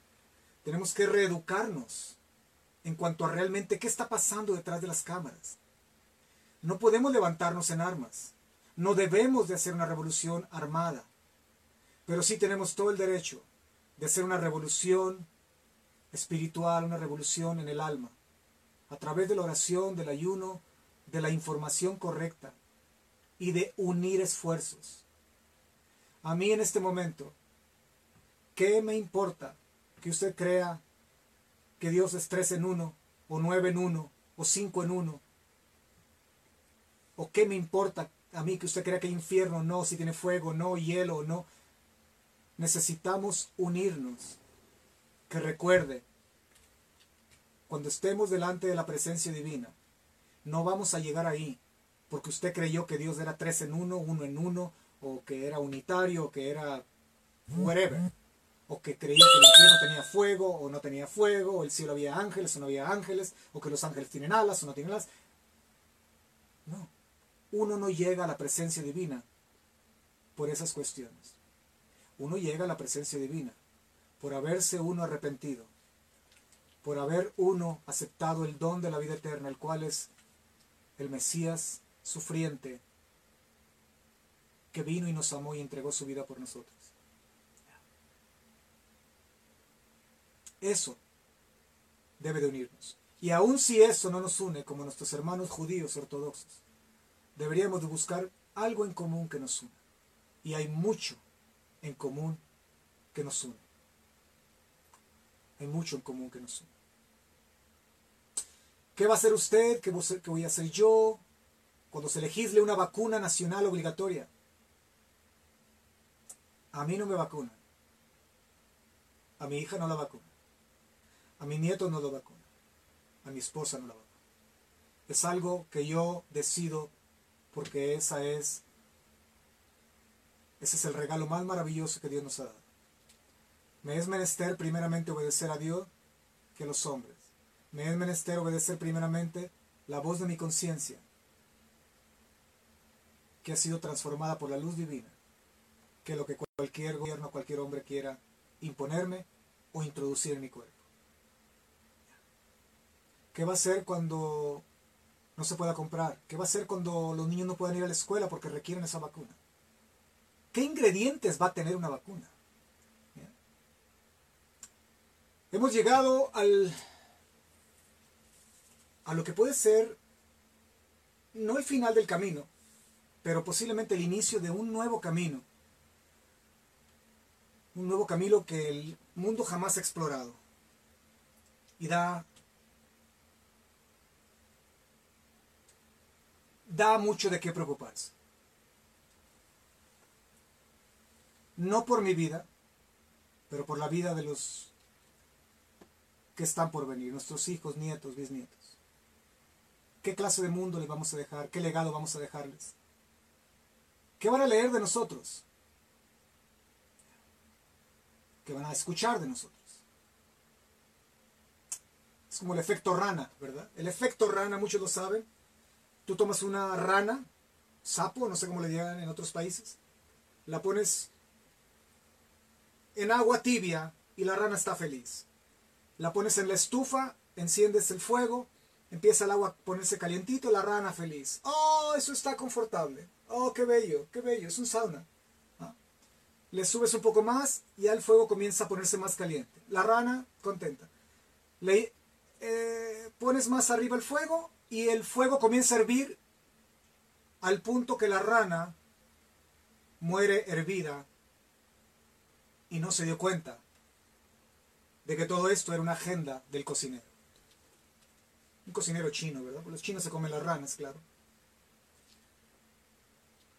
Tenemos que reeducarnos en cuanto a realmente qué está pasando detrás de las cámaras. No podemos levantarnos en armas. No debemos de hacer una revolución armada. Pero sí tenemos todo el derecho de hacer una revolución espiritual, una revolución en el alma, a través de la oración, del ayuno, de la información correcta y de unir esfuerzos. A mí en este momento, ¿qué me importa que usted crea que Dios es tres en uno, o nueve en uno, o cinco en uno? ¿O qué me importa a mí que usted crea que hay infierno no, si tiene fuego no, hielo no? Necesitamos unirnos que recuerde, cuando estemos delante de la presencia divina, no vamos a llegar ahí, porque usted creyó que Dios era tres en uno, uno en uno, o que era unitario, o que era whatever, o que creía que el infierno tenía fuego, o no tenía fuego, o el cielo había ángeles, o no había ángeles, o que los ángeles tienen alas, o no tienen alas. No, uno no llega a la presencia divina por esas cuestiones. Uno llega a la presencia divina por haberse uno arrepentido, por haber uno aceptado el don de la vida eterna, el cual es el Mesías sufriente, que vino y nos amó y entregó su vida por nosotros. Eso debe de unirnos. Y aun si eso no nos une como nuestros hermanos judíos ortodoxos, deberíamos de buscar algo en común que nos una. Y hay mucho en común que nos une. Hay mucho en común que nos une. ¿Qué va a hacer usted? ¿Qué voy a hacer yo? Cuando se legisle una vacuna nacional obligatoria. A mí no me vacunan. A mi hija no la vacuna. A mi nieto no lo vacuna. A mi esposa no la vacuna. Es algo que yo decido porque esa es ese es el regalo más maravilloso que Dios nos ha dado. Me es menester primeramente obedecer a Dios que a los hombres. Me es menester obedecer primeramente la voz de mi conciencia, que ha sido transformada por la luz divina, que lo que cualquier gobierno, cualquier hombre quiera imponerme o introducir en mi cuerpo. ¿Qué va a hacer cuando no se pueda comprar? ¿Qué va a hacer cuando los niños no puedan ir a la escuela porque requieren esa vacuna? ¿Qué ingredientes va a tener una vacuna? Hemos llegado al, a lo que puede ser no el final del camino, pero posiblemente el inicio de un nuevo camino. Un nuevo camino que el mundo jamás ha explorado. Y da da mucho de qué preocuparse. No por mi vida, pero por la vida de los que están por venir, nuestros hijos, nietos, bisnietos. ¿Qué clase de mundo les vamos a dejar? ¿Qué legado vamos a dejarles? ¿Qué van a leer de nosotros? ¿Qué van a escuchar de nosotros? Es como el efecto rana, ¿verdad? El efecto rana, muchos lo saben. Tú tomas una rana, sapo, no sé cómo le llaman en otros países, la pones en agua tibia y la rana está feliz. La pones en la estufa, enciendes el fuego, empieza el agua a ponerse calientito, la rana feliz. Oh, eso está confortable. Oh, qué bello, qué bello, es un sauna. ¿Ah? Le subes un poco más y ya el fuego comienza a ponerse más caliente. La rana contenta. Le eh, pones más arriba el fuego y el fuego comienza a hervir al punto que la rana muere hervida y no se dio cuenta de que todo esto era una agenda del cocinero. Un cocinero chino, ¿verdad? Porque los chinos se comen las ranas, claro.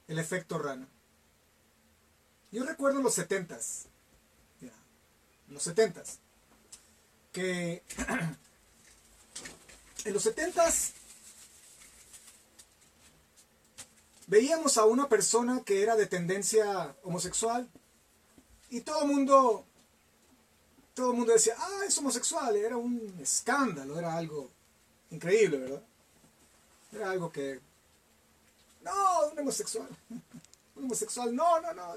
El efecto rana. Yo recuerdo en los setentas, en los setentas, que en los setentas veíamos a una persona que era de tendencia homosexual y todo el mundo todo el mundo decía, ah, es homosexual, era un escándalo, era algo increíble, ¿verdad? Era algo que, no, un homosexual, un homosexual, no, no, no,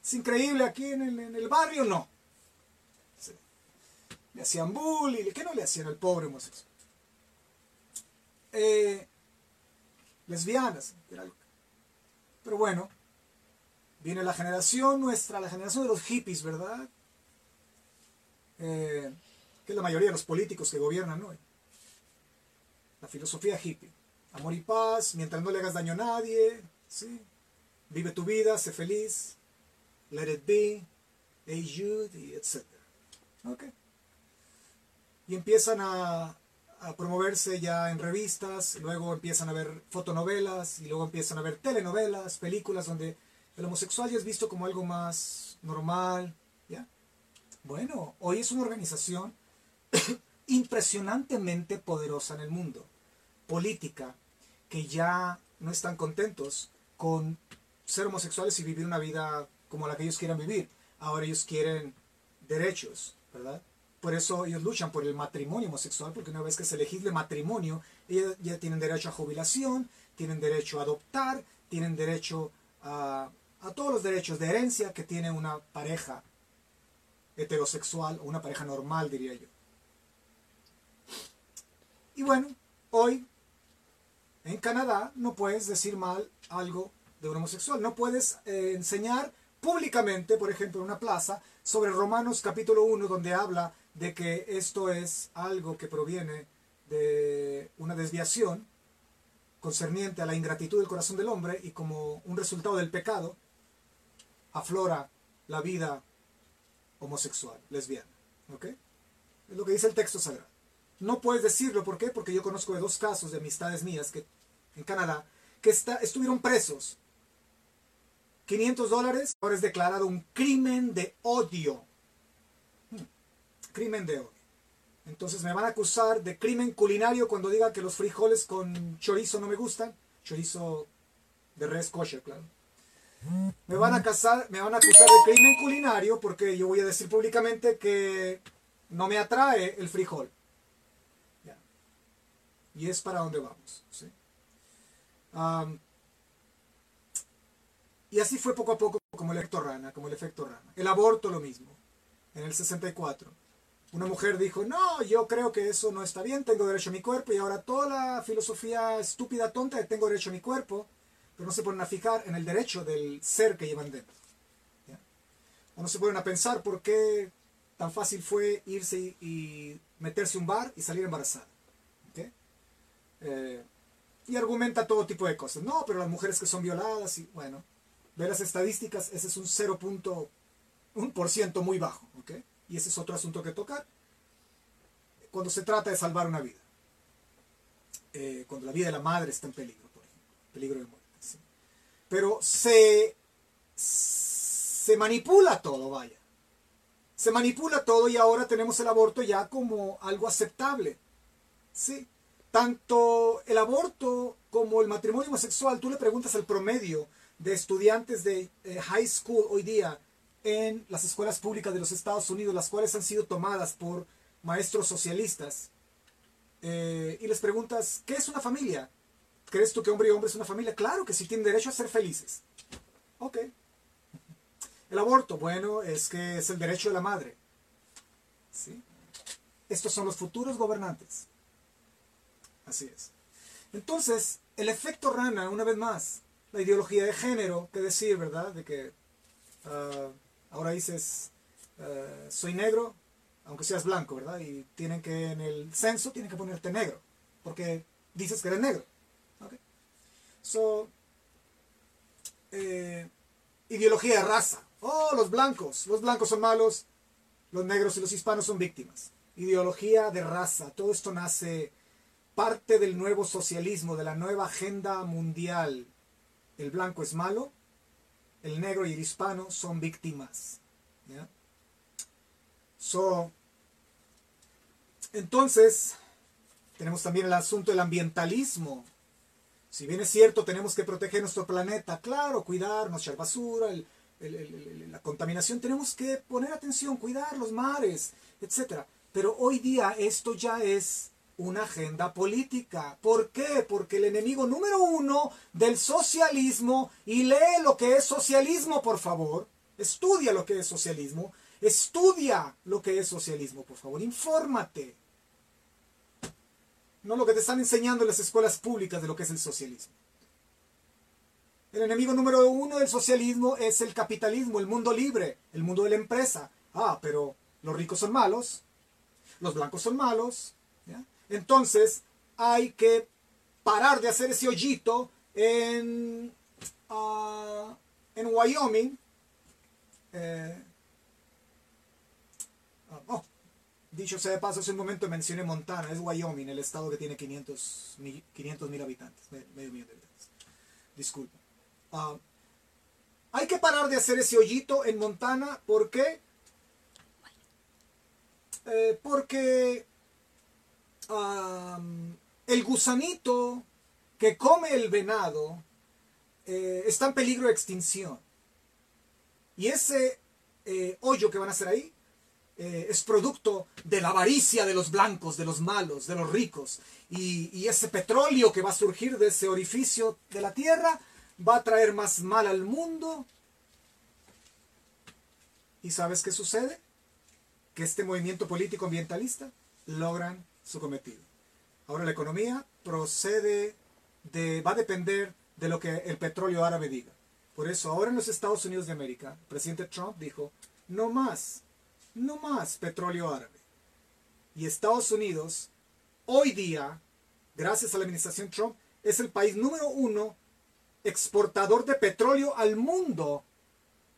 es increíble aquí en el, barrio, no. Le hacían bullying, ¿qué no le hacían al pobre homosexual? Eh, lesbianas, pero bueno, viene la generación nuestra, la generación de los hippies, ¿verdad? Eh, que es la mayoría de los políticos que gobiernan hoy. La filosofía hippie. Amor y paz, mientras no le hagas daño a nadie, ¿sí? vive tu vida, sé feliz, let it be, hey Jude, y etc. Okay. Y empiezan a, a promoverse ya en revistas, luego empiezan a ver fotonovelas y luego empiezan a ver telenovelas, películas donde el homosexual ya es visto como algo más normal, ¿ya? Bueno, hoy es una organización impresionantemente poderosa en el mundo, política, que ya no están contentos con ser homosexuales y vivir una vida como la que ellos quieran vivir. Ahora ellos quieren derechos, ¿verdad? Por eso ellos luchan por el matrimonio homosexual, porque una vez que se legisle matrimonio, ellos ya tienen derecho a jubilación, tienen derecho a adoptar, tienen derecho a, todos los derechos de herencia que tiene una pareja heterosexual o una pareja normal, diría yo. Y bueno, hoy en Canadá no puedes decir mal algo de un homosexual, no puedes eh, enseñar públicamente, por ejemplo, en una plaza, sobre Romanos capítulo 1, donde habla de que esto es algo que proviene de una desviación concerniente a la ingratitud del corazón del hombre y como un resultado del pecado aflora la vida homosexual, lesbiana. ¿Ok? Es lo que dice el texto sagrado. No puedes decirlo, ¿por qué? Porque yo conozco de dos casos de amistades mías que, en Canadá que está, estuvieron presos. 500 dólares, ahora es declarado un crimen de odio crimen de odio. Entonces me van a acusar de crimen culinario cuando diga que los frijoles con chorizo no me gustan. Chorizo de res kosher, claro. Me van, a casar, me van a acusar de crimen culinario porque yo voy a decir públicamente que no me atrae el frijol. Y es para donde vamos. y así fue poco a poco como el efecto rana, como el efecto rana. El aborto lo mismo, en el 64 una mujer dijo, no, yo creo que eso no está bien, tengo derecho a mi cuerpo, y ahora toda la filosofía estúpida, tonta de tengo derecho a mi cuerpo, pero no se ponen a fijar en el derecho del ser que llevan dentro. O no se ponen a pensar por qué tan fácil fue irse y, meterse un bar y salir embarazada. Eh, y argumenta todo tipo de cosas. No, pero las mujeres que son violadas, y bueno, ve las estadísticas, ese es un 0.1% muy bajo. Y ese es otro asunto que tocar cuando se trata de salvar una vida. Eh, cuando la vida de la madre está en peligro, por ejemplo, peligro de muerte. Pero se, se manipula todo, vaya. Se manipula todo y ahora tenemos el aborto ya como algo aceptable. ¿sí? Tanto el aborto como el matrimonio homosexual, tú le preguntas al promedio de estudiantes de eh, high school hoy día en las escuelas públicas de los Estados Unidos, las cuales han sido tomadas por maestros socialistas, eh, y les preguntas, ¿qué es una familia? ¿Crees tú que hombre y hombre es una familia? Claro que sí, tienen derecho a ser felices. Ok. El aborto, bueno, es que es el derecho de la madre. ¿Sí? Estos son los futuros gobernantes. Así es. Entonces, el efecto rana, una vez más, la ideología de género, que decir, ¿verdad? De que ah, ahora dices, ah, soy negro, aunque seas blanco, ¿verdad? Y tienen que, en el censo, tienen que ponerte negro, porque dices que eres negro. ¿okay? So, eh, ideología de raza. Oh, los blancos, los blancos son malos, los negros y los hispanos son víctimas. Ideología de raza, todo esto nace parte del nuevo socialismo, de la nueva agenda mundial. El blanco es malo, el negro y el hispano son víctimas. ¿ya? So, entonces, tenemos también el asunto del ambientalismo. Si bien es cierto, tenemos que proteger nuestro planeta, claro, cuidarnos, echar basura, la contaminación, tenemos que poner atención, cuidar los mares, etc. Pero hoy día esto ya es una agenda política. ¿Por qué? Porque el enemigo número uno del socialismo, y lee lo que es socialismo, por favor, estudia lo que es socialismo, Estudia lo que es socialismo, por favor. Infórmate. No lo que te están enseñando en las escuelas públicas de lo que es el socialismo. El enemigo número uno del socialismo es el capitalismo, el mundo libre, el mundo de la empresa. Ah, pero los ricos son malos, los blancos son malos. Entonces hay que parar de hacer ese hoyito en, ah, en Wyoming. Eh, Oh, dicho sea de paso, hace un momento mencioné Montana, es Wyoming, el estado que tiene 500 mil habitantes, medio millón de habitantes. Disculpa. Ah, hay que parar de hacer ese hoyito en Montana, ¿por qué? Eh, porque el gusanito que come el venado eh, está en peligro de extinción. Y ese eh, hoyo que van a hacer ahí eh, es producto de la avaricia de los blancos, de los malos, de los ricos. Y, ese petróleo que va a surgir de ese orificio de la tierra va a traer más mal al mundo. ¿Y sabes qué sucede? Que este movimiento político ambientalista logran su cometido. Ahora la economía procede de, va a depender de lo que el petróleo árabe diga. Por eso ahora en los Estados Unidos de América, el presidente Trump dijo, no más no más petróleo árabe. Y Estados Unidos, hoy día, gracias a la administración Trump, es el país número uno exportador de petróleo al mundo.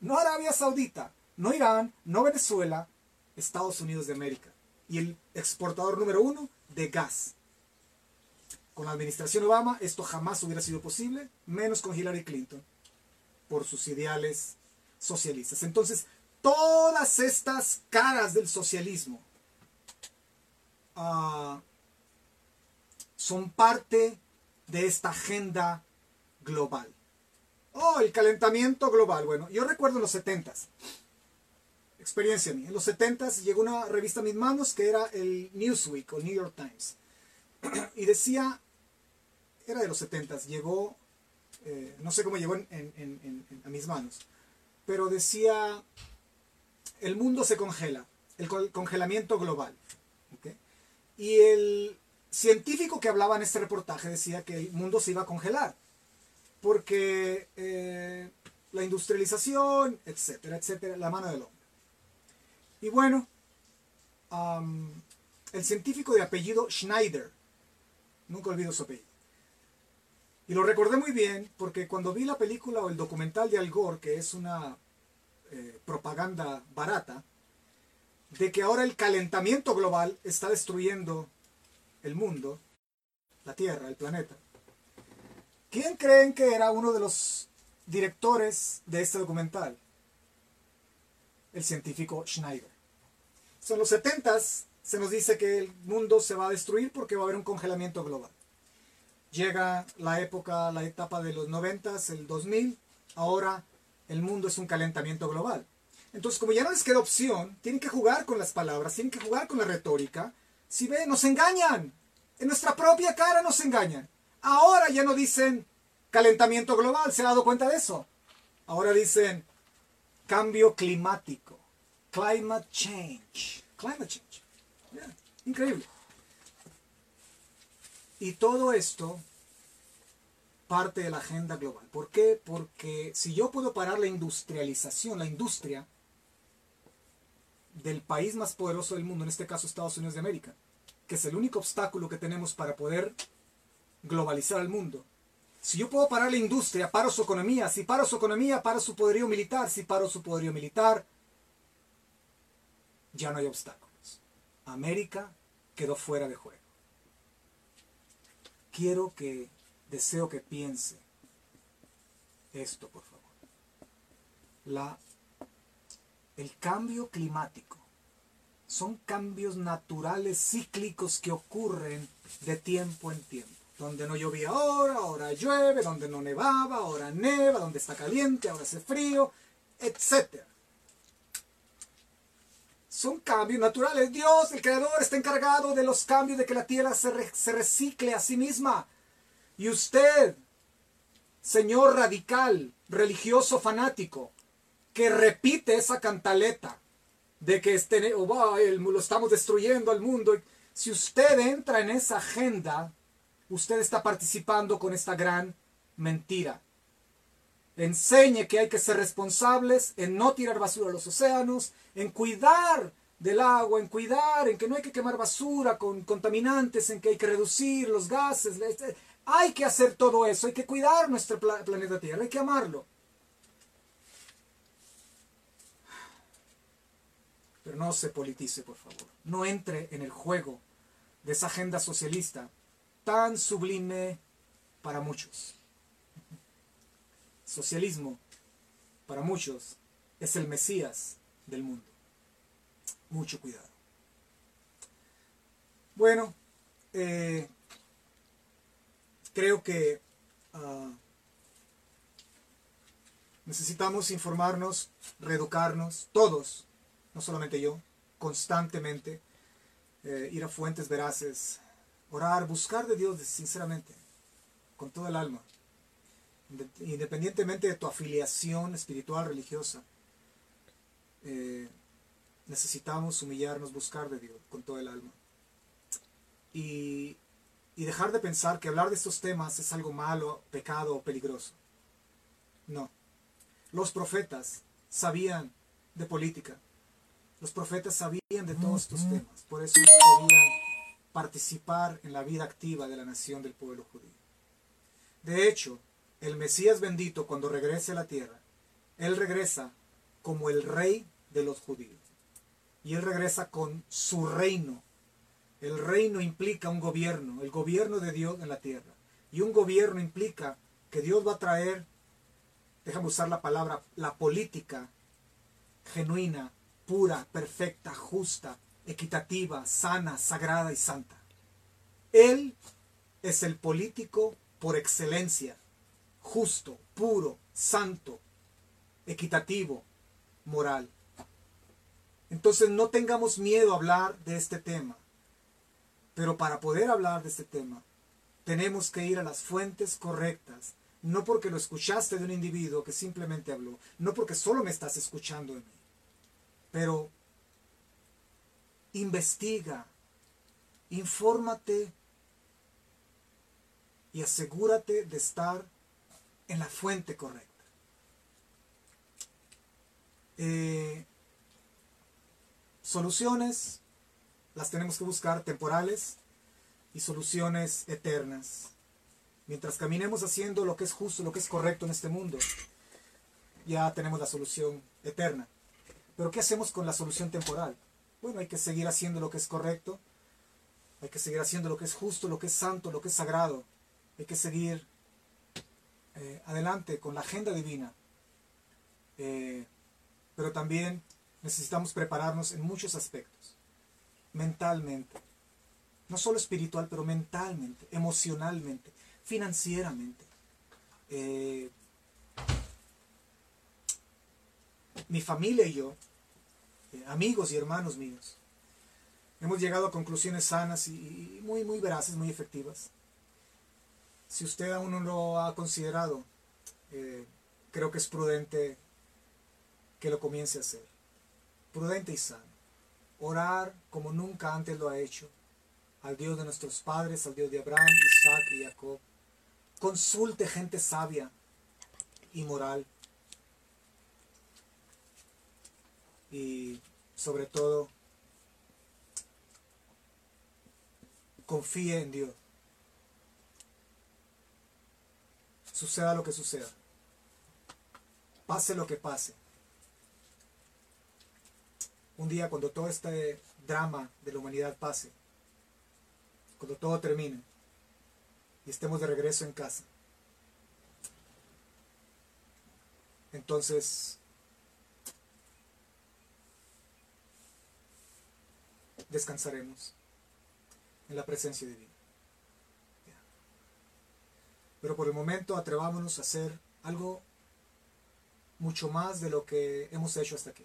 No Arabia Saudita, no Irán, no Venezuela, Estados Unidos de América. Y el exportador número uno de gas. Con la administración Obama esto jamás hubiera sido posible, menos con Hillary Clinton, por sus ideales socialistas. Entonces, todas estas caras del socialismo ah, son parte de esta agenda global. Oh, el calentamiento global. Bueno, yo recuerdo en los 70s, experiencia en los 70s llegó una revista a mis manos que era el Newsweek o New York Times. Y decía, era de los 70s, llegó, eh, no sé cómo llegó a mis manos, pero decía el mundo se congela, el congelamiento global. Y el científico que hablaba en este reportaje decía que el mundo se iba a congelar, porque eh, la industrialización, etcétera, etcétera, la mano del hombre. Y bueno, el científico de apellido Schneider, nunca olvido su apellido, y lo recordé muy bien porque cuando vi la película o el documental de Al Gore, que es una eh, propaganda barata, de que ahora el calentamiento global está destruyendo el mundo, la Tierra, el planeta. ¿Quién creen que era uno de los directores de este documental? El científico Schneider. Son los 70 se nos dice que el mundo se va a destruir porque va a haber un congelamiento global. Llega la época, la etapa de los 90, el 2000, ahora el mundo es un calentamiento global. Entonces, como ya no les queda opción, tienen que jugar con las palabras, tienen que jugar con la retórica. Si ven, nos engañan. En nuestra propia cara nos engañan. Ahora ya no dicen calentamiento global, ¿se ha dado cuenta de eso? Ahora dicen cambio climático. Climate change. Climate change. increíble. Y todo esto parte de la agenda global. ¿Por qué? Porque si yo puedo parar la industrialización, la industria del país más poderoso del mundo, en este caso Estados Unidos de América, que es el único obstáculo que tenemos para poder globalizar el mundo. Si yo puedo parar la industria, paro su economía. Si paro su economía, paro su poderío militar. Si paro su poderío militar, ya no hay obstáculos. América quedó fuera de juego. Quiero que, deseo que piense esto, por favor. La, el cambio climático son cambios naturales cíclicos que ocurren de tiempo en tiempo. Donde no llovía ahora, ahora llueve, donde no nevaba, ahora neva, donde está caliente, ahora hace frío, etc. Son cambios naturales. Dios, el Creador, está encargado de los cambios, de que la tierra se, recicle a sí misma. Y usted, señor radical, religioso fanático, que repite esa cantaleta de que este, oh, lo estamos destruyendo al mundo. Si usted entra en esa agenda, usted está participando con esta gran mentira. Enseñe que hay que ser responsables en no tirar basura a los océanos, en cuidar del agua, en cuidar, en que no hay que quemar basura con contaminantes, en que hay que reducir los gases. Hay que hacer todo eso, hay que cuidar nuestro planeta Tierra, hay que amarlo. Pero no se politice, por favor. No entre en el juego de esa agenda socialista tan sublime para muchos. Socialismo, para muchos, es el Mesías del mundo. Mucho cuidado. Bueno, eh, creo que ah, necesitamos informarnos, reeducarnos, todos, no solamente yo, constantemente, eh, ir a fuentes veraces, orar, buscar de Dios sinceramente, con todo el alma, independientemente de tu afiliación espiritual, religiosa. Eh, necesitamos humillarnos, buscar de Dios con todo el alma. Y, y dejar de pensar que hablar de estos temas es algo malo, pecado o peligroso. No. Los profetas sabían de política, los profetas sabían de todos estos temas, por eso podían participar en la vida activa de la nación del pueblo judío. De hecho, el Mesías bendito cuando regrese a la tierra, él regresa como el rey de los judíos. Y él regresa con su reino. El reino implica un gobierno, el gobierno de Dios en la tierra. Y un gobierno implica que Dios va a traer, déjame usar la palabra, la política genuina pura, perfecta, justa, equitativa, sana, sagrada y santa. Él es el político por excelencia, justo, puro, santo, equitativo, moral. Entonces no tengamos miedo a hablar de este tema. Pero para poder hablar de este tema, tenemos que ir a las fuentes correctas. No porque lo escuchaste de un individuo que simplemente habló, no porque solo me estás escuchando en mí. Pero investiga, infórmate y asegúrate de estar en la fuente correcta. eh, soluciones las tenemos que buscar temporales y soluciones eternas. Mientras caminemos haciendo lo que es justo, lo que es correcto en este mundo, ya tenemos la solución eterna. Pero ¿qué hacemos con la solución temporal? Bueno, hay que seguir haciendo lo que es correcto, hay que seguir haciendo lo que es justo, lo que es santo, lo que es sagrado. Hay que seguir eh, adelante con la agenda divina. Eh, pero también necesitamos prepararnos en muchos aspectos. Mentalmente. No solo espiritual, pero mentalmente, emocionalmente, financieramente. Eh, mi familia y yo, amigos y hermanos míos, hemos llegado a conclusiones sanas y, muy, muy veraces, muy efectivas. Si usted aún no lo ha considerado, eh, creo que es prudente que lo comience a hacer. Prudente y sano. Orar como nunca antes lo ha hecho. Al Dios de nuestros padres, al Dios de Abraham, Isaac y Jacob. Consulte gente sabia y moral. Y sobre todo, confíe en Dios. Suceda lo que suceda. Pase lo que pase. Un día cuando todo este drama de la humanidad pase, cuando todo termine y estemos de regreso en casa, entonces descansaremos en la presencia divina. Pero por el momento atrevámonos a hacer algo mucho más de lo que hemos hecho hasta aquí,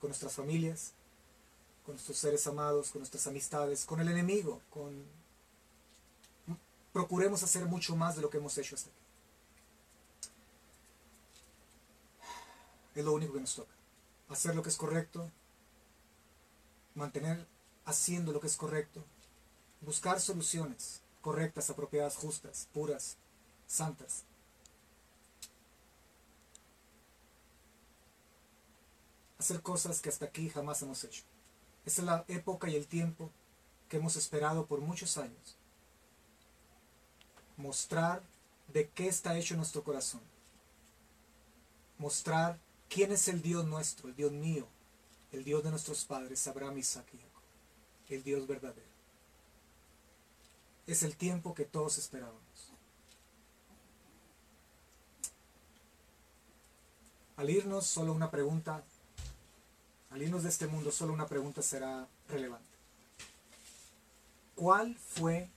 con nuestras familias, con nuestros seres amados, con nuestras amistades, con el enemigo, con procuremos hacer mucho más de lo que hemos hecho hasta aquí. Es lo único que nos toca. Hacer lo que es correcto, mantener haciendo lo que es correcto, buscar soluciones correctas, apropiadas, justas, puras, santas. Hacer cosas que hasta aquí jamás hemos hecho. Esa es la época y el tiempo que hemos esperado por muchos años. Mostrar de qué está hecho nuestro corazón. Mostrar quién es el Dios nuestro, el Dios mío, el Dios de nuestros padres, Abraham, Isaac y el Dios verdadero es el tiempo que todos esperábamos. Al irnos, solo una pregunta, al irnos de este mundo, solo una pregunta será relevante. ¿Cuál fue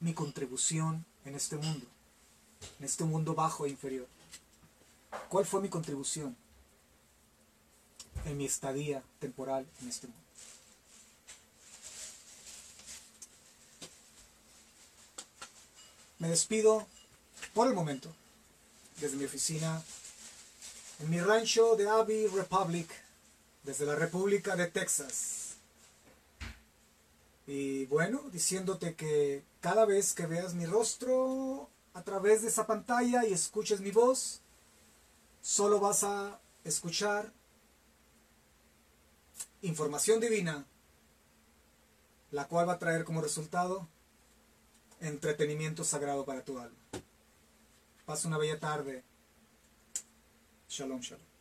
mi contribución en este mundo? En este mundo bajo e inferior. ¿Cuál fue mi contribución en mi estadía temporal en este mundo? Me despido por el momento desde mi oficina en mi rancho de Abbey Republic, desde la República de Texas. Y bueno, diciéndote que cada vez que veas mi rostro a través de esa pantalla y escuches mi voz, solo vas a escuchar información divina, la cual va a traer como resultado entretenimiento sagrado para tu alma. Pasa una bella tarde. Shalom, shalom.